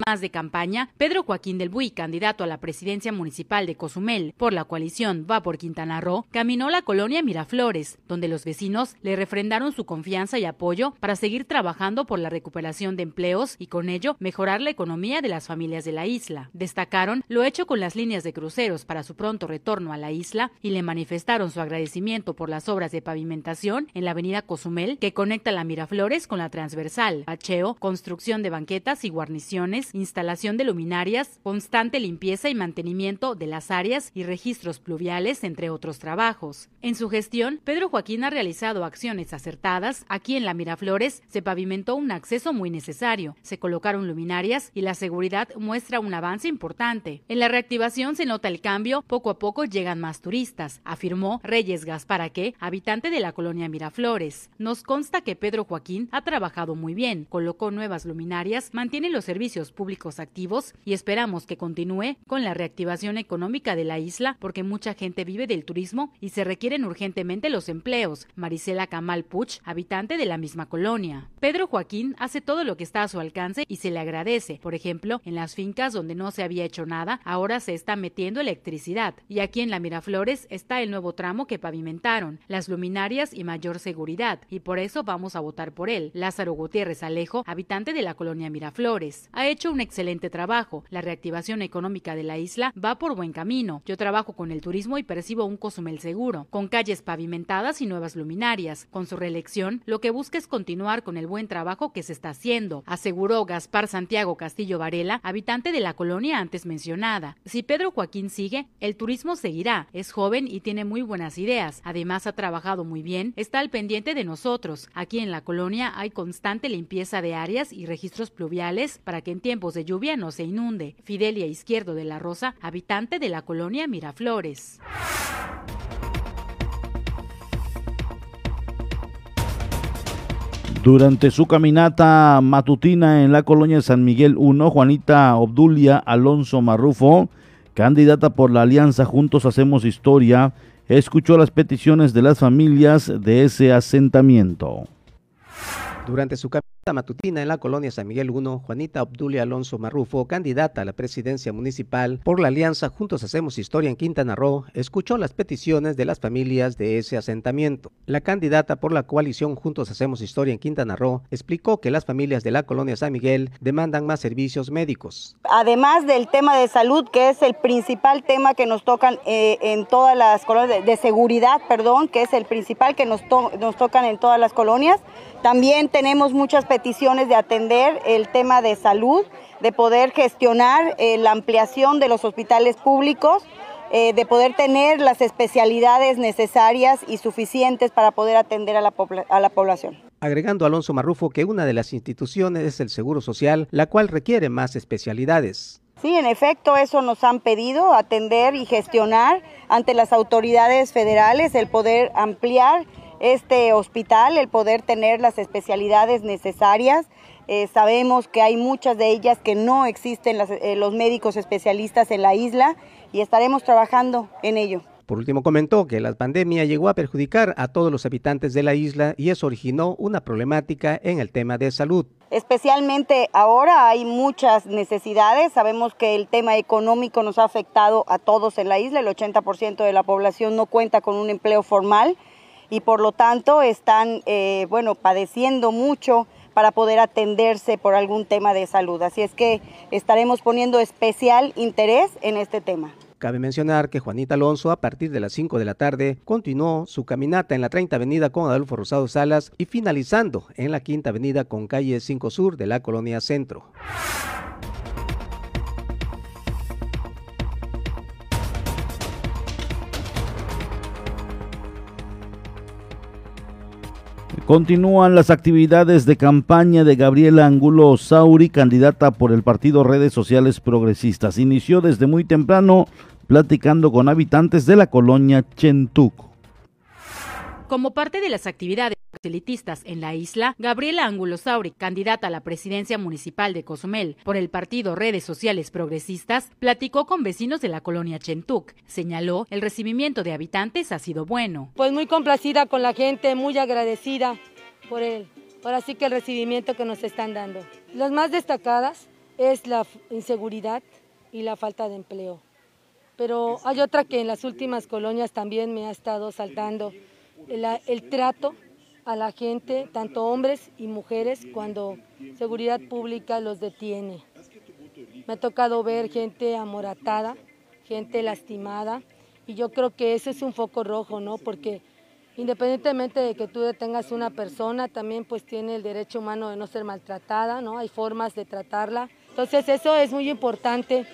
Más de campaña, Pedro Joaquín del Buy, candidato a la presidencia municipal de Cozumel por la coalición Va por Quintana Roo, caminó la colonia Miraflores, donde los vecinos le refrendaron su confianza y apoyo para seguir trabajando por la recuperación de empleos y con ello mejorar la economía de las familias de la isla. Destacaron lo hecho con las líneas de cruceros para su pronto retorno a la isla y le manifestaron su agradecimiento por las obras de pavimentación en la avenida Cozumel que conecta la Miraflores con la transversal, bacheo, construcción de banquetas y guarniciones, instalación de luminarias, constante limpieza y mantenimiento de las áreas y registros pluviales, entre otros trabajos. En su gestión, Pedro Joaquín ha realizado acciones acertadas. Aquí en la Miraflores se pavimentó un acceso muy necesario, se colocaron luminarias y la seguridad muestra un avance importante. En la reactivación se nota el cambio, poco a poco llegan más turistas, afirmó Reyes Gasparaque, habitante de la colonia Miraflores. Nos consta que Pedro Joaquín ha trabajado muy bien, colocó nuevas luminarias, mantiene los servicios públicos activos y esperamos que continúe con la reactivación económica de la isla porque mucha gente vive del turismo y se requieren urgentemente los empleos. Marisela Camal Puch, habitante de la misma colonia. Pedro Joaquín hace todo lo que está a su alcance y se le agradece. Por ejemplo, en las fincas donde no se había hecho nada, ahora se está metiendo electricidad. Y aquí en la Miraflores está el nuevo tramo que pavimentaron, las luminarias y mayor seguridad. Y por eso vamos a votar por él. Lázaro Gutiérrez Alejo, habitante de la colonia Miraflores. Ha hecho un excelente trabajo. La reactivación económica de la isla va por buen camino. Yo trabajo con el turismo y percibo un Cozumel seguro, con calles pavimentadas y nuevas luminarias. Con su reelección, lo que busca es continuar con el buen trabajo que se está haciendo, aseguró Gaspar Santiago Castillo Varela, habitante de la colonia antes mencionada. Si Pedro Joaquín sigue, el turismo seguirá. Es joven y tiene muy buenas ideas. Además, ha trabajado muy bien, está al pendiente de nosotros. Aquí en la colonia hay constante limpieza de áreas y registros pluviales para que en tiempos de lluvia no se inunde. Fidelia Izquierdo de la Rosa, habitante de la colonia Miraflores. Durante su caminata matutina en la colonia San Miguel 1, Juanita Obdulia Alonso Marrufo, candidata por la Alianza Juntos Hacemos Historia, escuchó las peticiones de las familias de ese asentamiento. Durante su caminata matutina en la colonia San Miguel 1, Juanita Obdulia Alonso Marrufo, candidata a la presidencia municipal por la alianza Juntos Hacemos Historia en Quintana Roo, escuchó las peticiones de las familias de ese asentamiento. La candidata por la coalición Juntos Hacemos Historia en Quintana Roo explicó que las familias de la colonia San Miguel demandan más servicios médicos. Además del tema de salud, que es el principal tema que nos tocan eh, en todas las colonias, de, seguridad, perdón, que es el principal que nos, nos tocan en todas las colonias, también tenemos muchas peticiones de atender el tema de salud, de poder gestionar eh, la ampliación de los hospitales públicos, eh, de poder tener las especialidades necesarias y suficientes para poder atender a la, a la población. Agregando Alonso Marrufo que una de las instituciones es el Seguro Social, la cual requiere más especialidades. Sí, en efecto, eso nos han pedido, atender y gestionar ante las autoridades federales, el poder ampliar este hospital, el poder tener las especialidades necesarias. Eh, sabemos que hay muchas de ellas que no existen eh, los médicos especialistas en la isla y estaremos trabajando en ello. Por último, comentó que la pandemia llegó a perjudicar a todos los habitantes de la isla y eso originó una problemática en el tema de salud. Especialmente ahora hay muchas necesidades. Sabemos que el tema económico nos ha afectado a todos en la isla. El 80% de la población no cuenta con un empleo formal y por lo tanto están eh, bueno, padeciendo mucho para poder atenderse por algún tema de salud. Así es que estaremos poniendo especial interés en este tema. Cabe mencionar que Juanita Alonso a partir de las 5 de la tarde continuó su caminata en la 30 Avenida con Adolfo Rosado Salas y finalizando en la Quinta Avenida con calle 5 Sur de la Colonia Centro. Continúan las actividades de campaña de Gabriela Angulo Sauri, candidata por el partido Redes Sociales Progresistas. Inició desde muy temprano platicando con habitantes de la colonia Chentuco. Como parte de las actividades elitistas en la isla, Gabriela Ángulo Sauri, candidata a la presidencia municipal de Cozumel por el partido Redes Sociales Progresistas, platicó con vecinos de la colonia Chentuc. Señaló el recibimiento de habitantes ha sido bueno. Pues muy complacida con la gente, muy agradecida por él. Ahora sí que el recibimiento que nos están dando. Las más destacadas es la inseguridad y la falta de empleo. Pero hay otra que en las últimas colonias también me ha estado saltando el, trato a la gente, tanto hombres y mujeres, cuando seguridad pública los detiene. Me ha tocado ver gente amoratada, gente lastimada, y yo creo que ese es un foco rojo, ¿no? Porque independientemente de que tú detengas una persona, también pues tiene el derecho humano de no ser maltratada, ¿no? Hay formas de tratarla. Entonces eso es muy importante,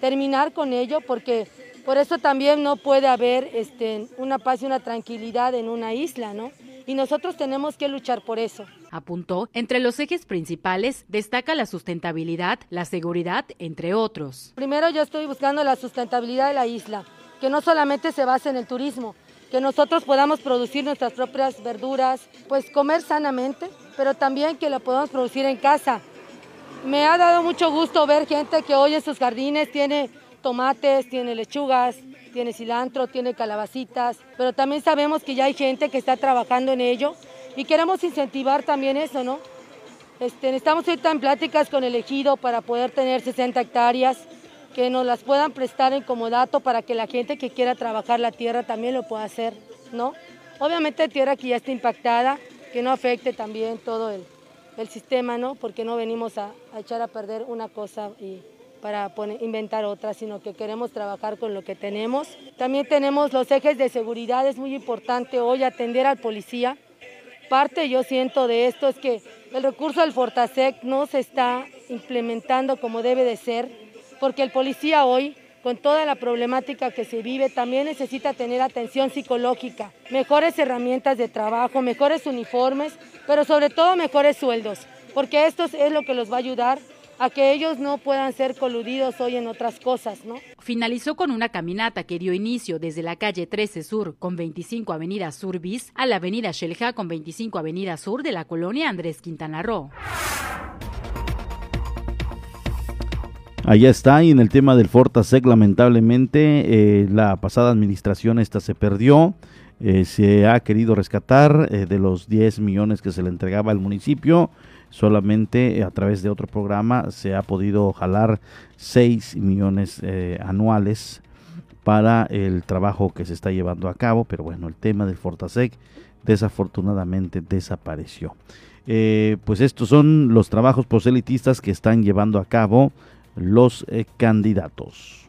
terminar con ello, porque por eso también no puede haber este, una paz y una tranquilidad en una isla, ¿no? Y nosotros tenemos que luchar por eso. Apuntó, entre los ejes principales destaca la sustentabilidad, la seguridad, entre otros. Primero yo estoy buscando la sustentabilidad de la isla, que no solamente se base en el turismo, que nosotros podamos producir nuestras propias verduras, pues comer sanamente, pero también que lo podamos producir en casa. Me ha dado mucho gusto ver gente que hoy en sus jardines tiene tomates, tiene lechugas, tiene cilantro, tiene calabacitas, pero también sabemos que ya hay gente que está trabajando en ello y queremos incentivar también eso, ¿no? Este, estamos ahorita en pláticas con el ejido para poder tener 60 hectáreas que nos las puedan prestar en comodato para que la gente que quiera trabajar la tierra también lo pueda hacer, ¿no? Obviamente tierra que ya está impactada, que no afecte también todo el, sistema, ¿no? Porque no venimos a, a echar a perder una cosa y para inventar otras, sino que queremos trabajar con lo que tenemos. También tenemos los ejes de seguridad, es muy importante hoy atender al policía. Parte yo siento de esto es que el recurso del Fortasec no se está implementando como debe de ser, porque el policía hoy, con toda la problemática que se vive, también necesita tener atención psicológica, mejores herramientas de trabajo, mejores uniformes, pero sobre todo mejores sueldos, porque esto es lo que los va a ayudar a que ellos no puedan ser coludidos hoy en otras cosas, ¿no? Finalizó con una caminata que dio inicio desde la calle 13 Sur con 25 Avenida Sur Bis a la Avenida Shelja con 25 Avenida Sur de la colonia Andrés Quintana Roo. Allá está, y en el tema del Fortasec, lamentablemente, eh, la pasada administración esta se perdió. eh, se ha querido rescatar eh, de los 10 millones que se le entregaba al municipio. Solamente a través de otro programa se ha podido jalar 6 millones anuales para el trabajo que se está llevando a cabo. Pero bueno, el tema del Fortasec desafortunadamente desapareció. pues estos son los trabajos proselitistas que están llevando a cabo los candidatos.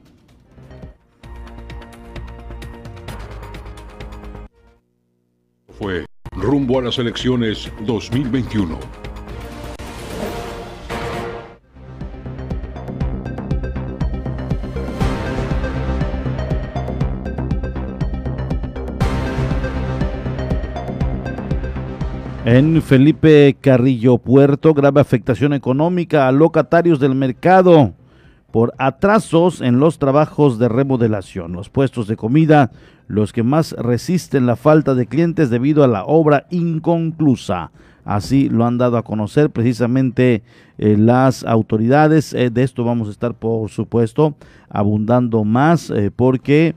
fue rumbo a las elecciones 2021. En Felipe Carrillo Puerto, grave afectación económica a locatarios del mercado por atrasos en los trabajos de remodelación. Los puestos de comida los que más resisten la falta de clientes debido a la obra inconclusa. Así lo han dado a conocer precisamente eh, las autoridades. Eh, de esto vamos a estar, por supuesto, abundando más eh, porque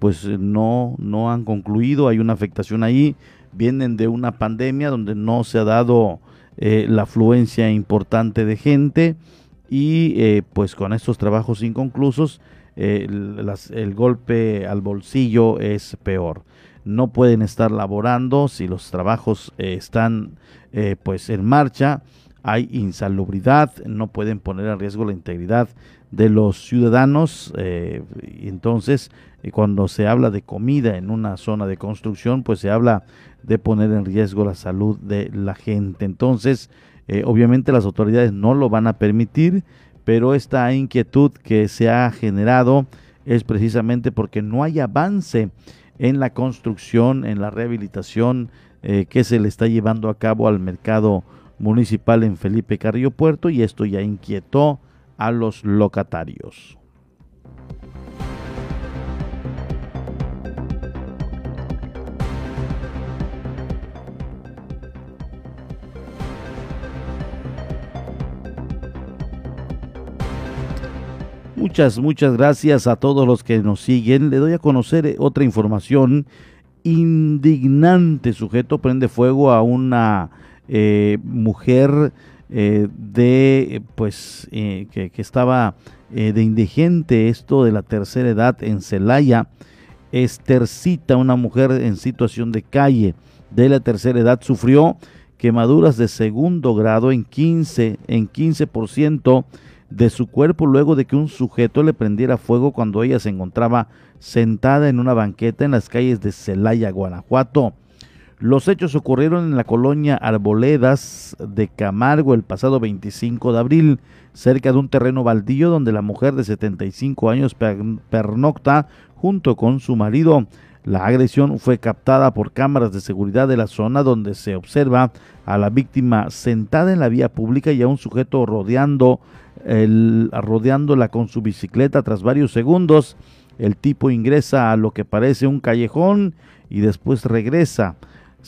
pues no, no han concluido. Hay una afectación ahí. Vienen de una pandemia donde no se ha dado la afluencia importante de gente y pues con estos trabajos inconclusos el golpe al bolsillo es peor. No pueden estar laborando si los trabajos eh, están eh, pues en marcha. Hay insalubridad, no pueden poner en riesgo la integridad de los ciudadanos. Eh, entonces, cuando se habla de comida en una zona de construcción, pues se habla de poner en riesgo la salud de la gente. Entonces, obviamente las autoridades no lo van a permitir pero esta inquietud que se ha generado es precisamente porque no hay avance en la construcción, en la rehabilitación eh, que se le está llevando a cabo al mercado municipal en Felipe Carrillo Puerto y esto ya inquietó a los locatarios. Muchas, muchas gracias a todos los que nos siguen. Le doy a conocer eh, otra información. Indignante sujeto prende fuego a una eh, mujer eh, de, pues, que, que, estaba de indigente, esto de la tercera edad en Celaya. Estercita, una mujer en situación de calle de la tercera edad, sufrió quemaduras de segundo grado en 15, en 15% de su cuerpo luego de que un sujeto le prendiera fuego cuando ella se encontraba sentada en una banqueta en las calles de Celaya, Guanajuato. Los hechos ocurrieron en la colonia Arboledas de Camargo el pasado 25 de abril, cerca de un terreno baldío donde la mujer de 75 años pernocta junto con su marido. La agresión fue captada por cámaras de seguridad de la zona donde se observa a la víctima sentada en la vía pública y a un sujeto rodeando rodeándola con su bicicleta. Tras varios segundos, el tipo ingresa a lo que parece un callejón y después regresa.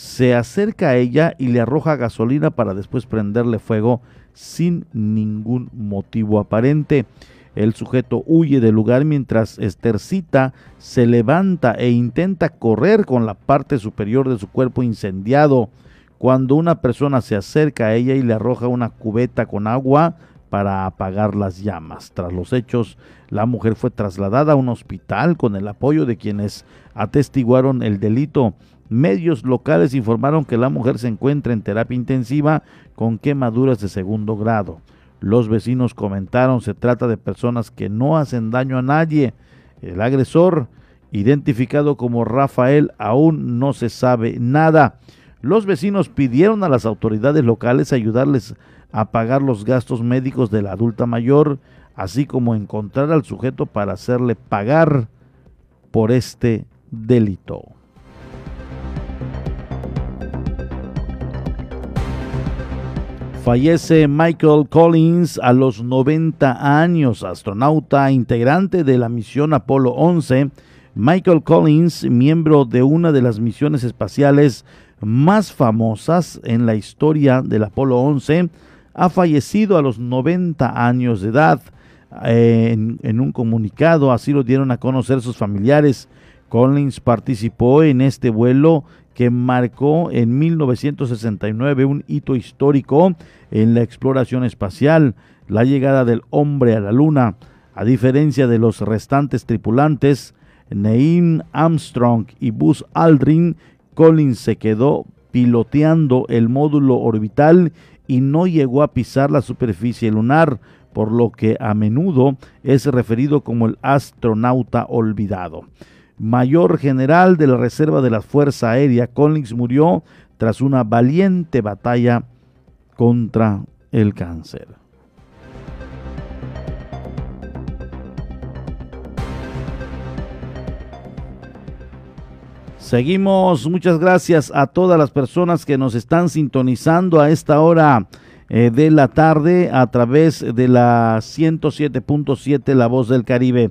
Se acerca a ella y le arroja gasolina para después prenderle fuego sin ningún motivo aparente. El sujeto huye del lugar mientras Estercita se levanta e intenta correr con la parte superior de su cuerpo incendiado. Cuando una persona se acerca a ella y le arroja una cubeta con agua, para apagar las llamas. Tras los hechos, la mujer fue trasladada a un hospital con el apoyo de quienes atestiguaron el delito. Medios locales informaron que la mujer se encuentra en terapia intensiva con quemaduras de segundo grado. Los vecinos comentaron se trata de personas que no hacen daño a nadie. El agresor, identificado como Rafael, aún no se sabe nada. Los vecinos pidieron a las autoridades locales ayudarles a pagar los gastos médicos de la adulta mayor, así como encontrar al sujeto para hacerle pagar por este delito. Fallece Michael Collins a los 90 años, astronauta integrante de la misión Apolo 11. Michael Collins, miembro de una de las misiones espaciales más famosas en la historia del Apolo 11, ha fallecido a los 90 años de edad. En, un comunicado así lo dieron a conocer sus familiares. Collins participó en este vuelo que marcó en 1969 un hito histórico en la exploración espacial, la llegada del hombre a la Luna. A diferencia de los restantes tripulantes, Neil Armstrong y Buzz Aldrin, Collins se quedó piloteando el módulo orbital y no llegó a pisar la superficie lunar, por lo que a menudo es referido como el astronauta olvidado. Mayor general de la Reserva de la Fuerza Aérea, Collins murió tras una valiente batalla contra el cáncer. Seguimos, muchas gracias a todas las personas que nos están sintonizando a esta hora eh, de la tarde a través de la 107.7 La Voz del Caribe.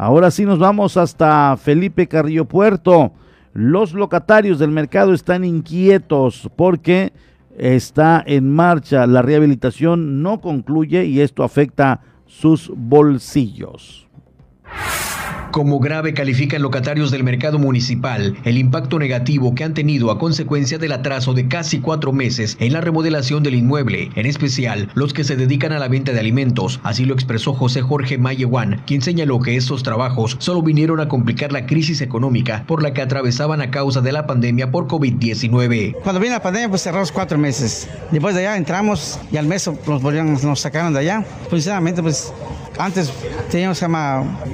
Ahora sí nos vamos hasta Felipe Carrillo Puerto. Los locatarios del mercado están inquietos porque está en marcha la rehabilitación, no concluye y esto afecta sus bolsillos. Como grave califican locatarios del mercado municipal el impacto negativo que han tenido a consecuencia del atraso de casi cuatro meses en la remodelación del inmueble, en especial los que se dedican a la venta de alimentos. Así lo expresó José Jorge Mayewan, quien señaló que estos trabajos solo vinieron a complicar la crisis económica por la que atravesaban a causa de la pandemia por COVID-19. Cuando vino la pandemia, pues cerramos cuatro meses. Después de allá entramos y al mes nos, volvieron, nos sacaron de allá. Pues sinceramente, pues antes teníamos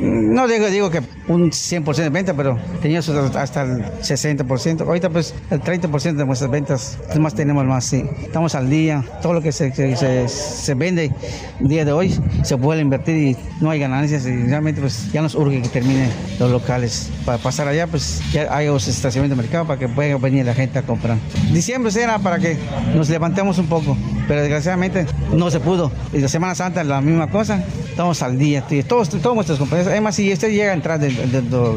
no digo, digo que un 100% de venta, pero teníamos hasta el 60%. Ahorita pues el 30% de nuestras ventas, más tenemos más, sí. Estamos al día, todo lo que se, se, se, vende el día de hoy se puede invertir y no hay ganancias y realmente pues ya nos urge que termine los locales. Para pasar allá pues ya hay los estacionamientos de mercado para que pueda venir la gente a comprar. Diciembre era para que nos levantemos un poco, pero desgraciadamente no se pudo. Y la Semana Santa la misma cosa, estamos al día, todos, todos nuestros compañeros. Además, si usted llega entrar de,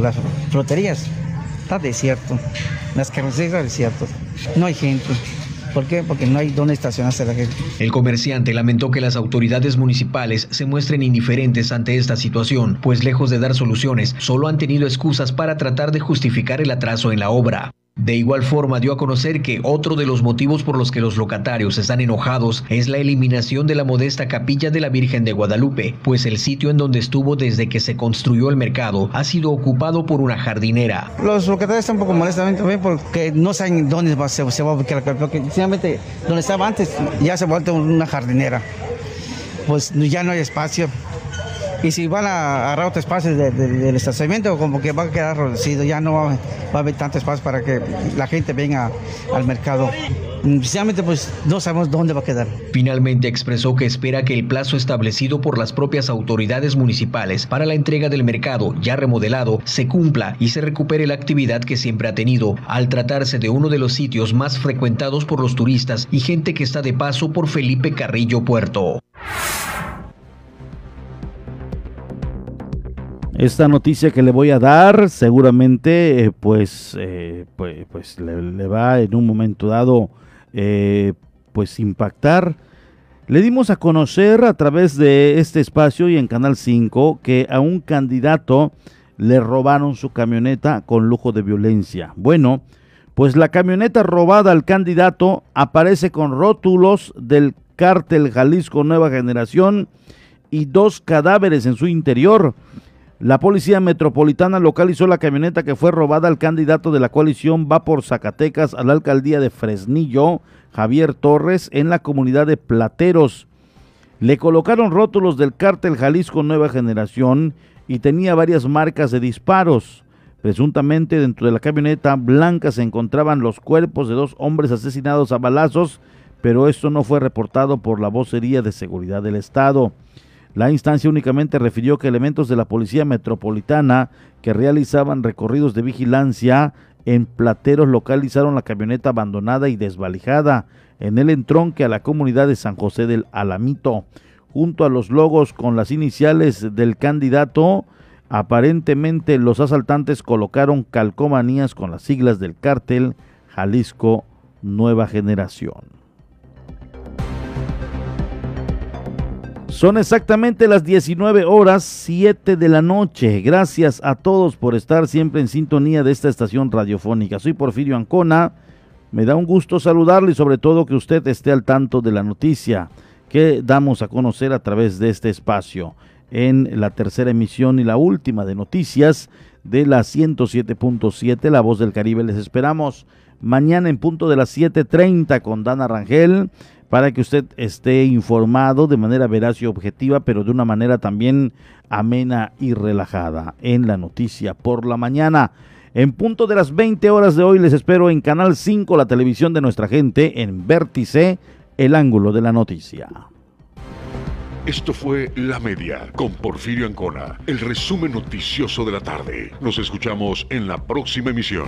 las floterías, está desierto. Las carreteras desierto. No hay gente. ¿Por qué? Porque no hay dónde estacionarse la gente. El comerciante lamentó que las autoridades municipales se muestren indiferentes ante esta situación, pues lejos de dar soluciones, solo han tenido excusas para tratar de justificar el atraso en la obra. De igual forma dio a conocer que otro de los motivos por los que los locatarios están enojados es la eliminación de la modesta capilla de la Virgen de Guadalupe, pues el sitio en donde estuvo desde que se construyó el mercado ha sido ocupado por una jardinera. Los locatarios están un poco molestos también porque no saben dónde se, va a ubicar, porque sinceramente donde estaba antes ya se ha vuelto una jardinera. Pues ya no hay espacio y si van a agarrar otro espacio del estacionamiento, como que va a quedar reducido, ya no va, a haber tanto espacio para que la gente venga al mercado. Sinceramente, pues no sabemos dónde va a quedar. Finalmente expresó que espera que el plazo establecido por las propias autoridades municipales para la entrega del mercado ya remodelado se cumpla y se recupere la actividad que siempre ha tenido, al tratarse de uno de los sitios más frecuentados por los turistas y gente que está de paso por Felipe Carrillo Puerto. Esta noticia que le voy a dar seguramente eh, pues, eh, pues, pues le, va en un momento dado eh, pues impactar. Le dimos a conocer a través de este espacio y en Canal 5 que a un candidato le robaron su camioneta con lujo de violencia. Bueno, pues la camioneta robada al candidato aparece con rótulos del cártel Jalisco Nueva Generación y dos cadáveres en su interior. La policía metropolitana localizó la camioneta que fue robada al candidato de la coalición Va por Zacatecas a la alcaldía de Fresnillo, Javier Torres, en la comunidad de Plateros. Le colocaron rótulos del cártel Jalisco Nueva Generación y tenía varias marcas de disparos. Presuntamente dentro de la camioneta blanca se encontraban los cuerpos de dos hombres asesinados a balazos, pero esto no fue reportado por la vocería de seguridad del Estado. La instancia únicamente refirió que elementos de la Policía Metropolitana que realizaban recorridos de vigilancia en Plateros localizaron la camioneta abandonada y desvalijada en el entronque a la comunidad de San José del Alamito. Junto a los logos con las iniciales del candidato, aparentemente los asaltantes colocaron calcomanías con las siglas del cártel Jalisco Nueva Generación. Son exactamente las 19 horas 7 de la noche. Gracias a todos por estar siempre en sintonía de esta estación radiofónica. Soy Porfirio Ancona. Me da un gusto saludarle y sobre todo que usted esté al tanto de la noticia que damos a conocer a través de este espacio en la tercera emisión y la última de noticias de la 107.7 La Voz del Caribe. Les esperamos mañana en punto de las 7.30 con Dana Rangel para que usted esté informado de manera veraz y objetiva, pero de una manera también amena y relajada en la noticia por la mañana. En punto de las 20 horas de hoy les espero en Canal 5, la televisión de nuestra gente, en Vértice, el ángulo de la noticia. Esto fue La Media con Porfirio Ancona, el resumen noticioso de la tarde. Nos escuchamos en la próxima emisión.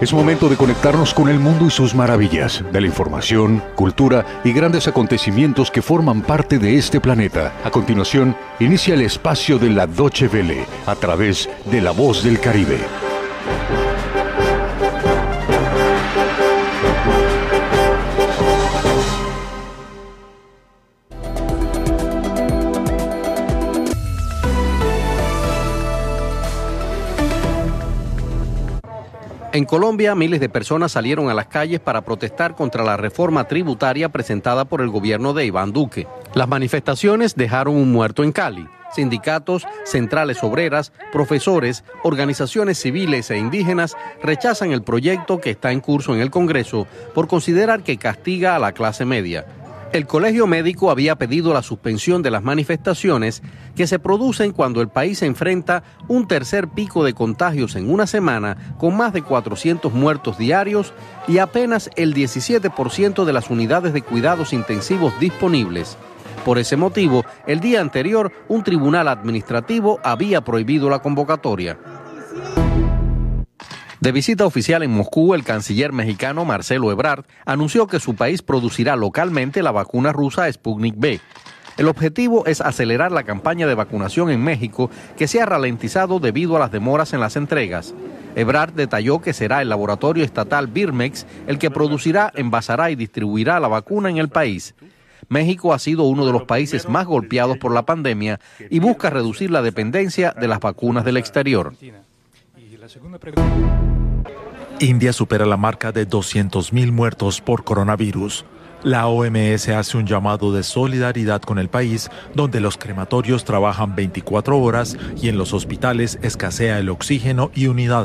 Es momento de conectarnos con el mundo y sus maravillas, de la información, cultura y grandes acontecimientos que forman parte de este planeta. A continuación, inicia el espacio de la Doche Vele a través de La Voz del Caribe. En Colombia, miles de personas salieron a las calles para protestar contra la reforma tributaria presentada por el gobierno de Iván Duque. Las manifestaciones dejaron un muerto en Cali. Sindicatos, centrales obreras, profesores, organizaciones civiles e indígenas rechazan el proyecto que está en curso en el Congreso por considerar que castiga a la clase media. El Colegio Médico había pedido la suspensión de las manifestaciones que se producen cuando el país enfrenta un tercer pico de contagios en una semana con más de 400 muertos diarios y apenas el 17% de las unidades de cuidados intensivos disponibles. Por ese motivo, el día anterior, un tribunal administrativo había prohibido la convocatoria. De visita oficial en Moscú, el canciller mexicano Marcelo Ebrard anunció que su país producirá localmente la vacuna rusa Sputnik V. El objetivo es acelerar la campaña de vacunación en México, que se ha ralentizado debido a las demoras en las entregas. Ebrard detalló que será el laboratorio estatal Birmex el que producirá, envasará y distribuirá la vacuna en el país. México ha sido uno de los países más golpeados por la pandemia y busca reducir la dependencia de las vacunas del exterior. India supera la marca de 200.000 muertos por coronavirus. La OMS hace un llamado de solidaridad con el país, donde los crematorios trabajan 24 horas y en los hospitales escasea el oxígeno y unidades.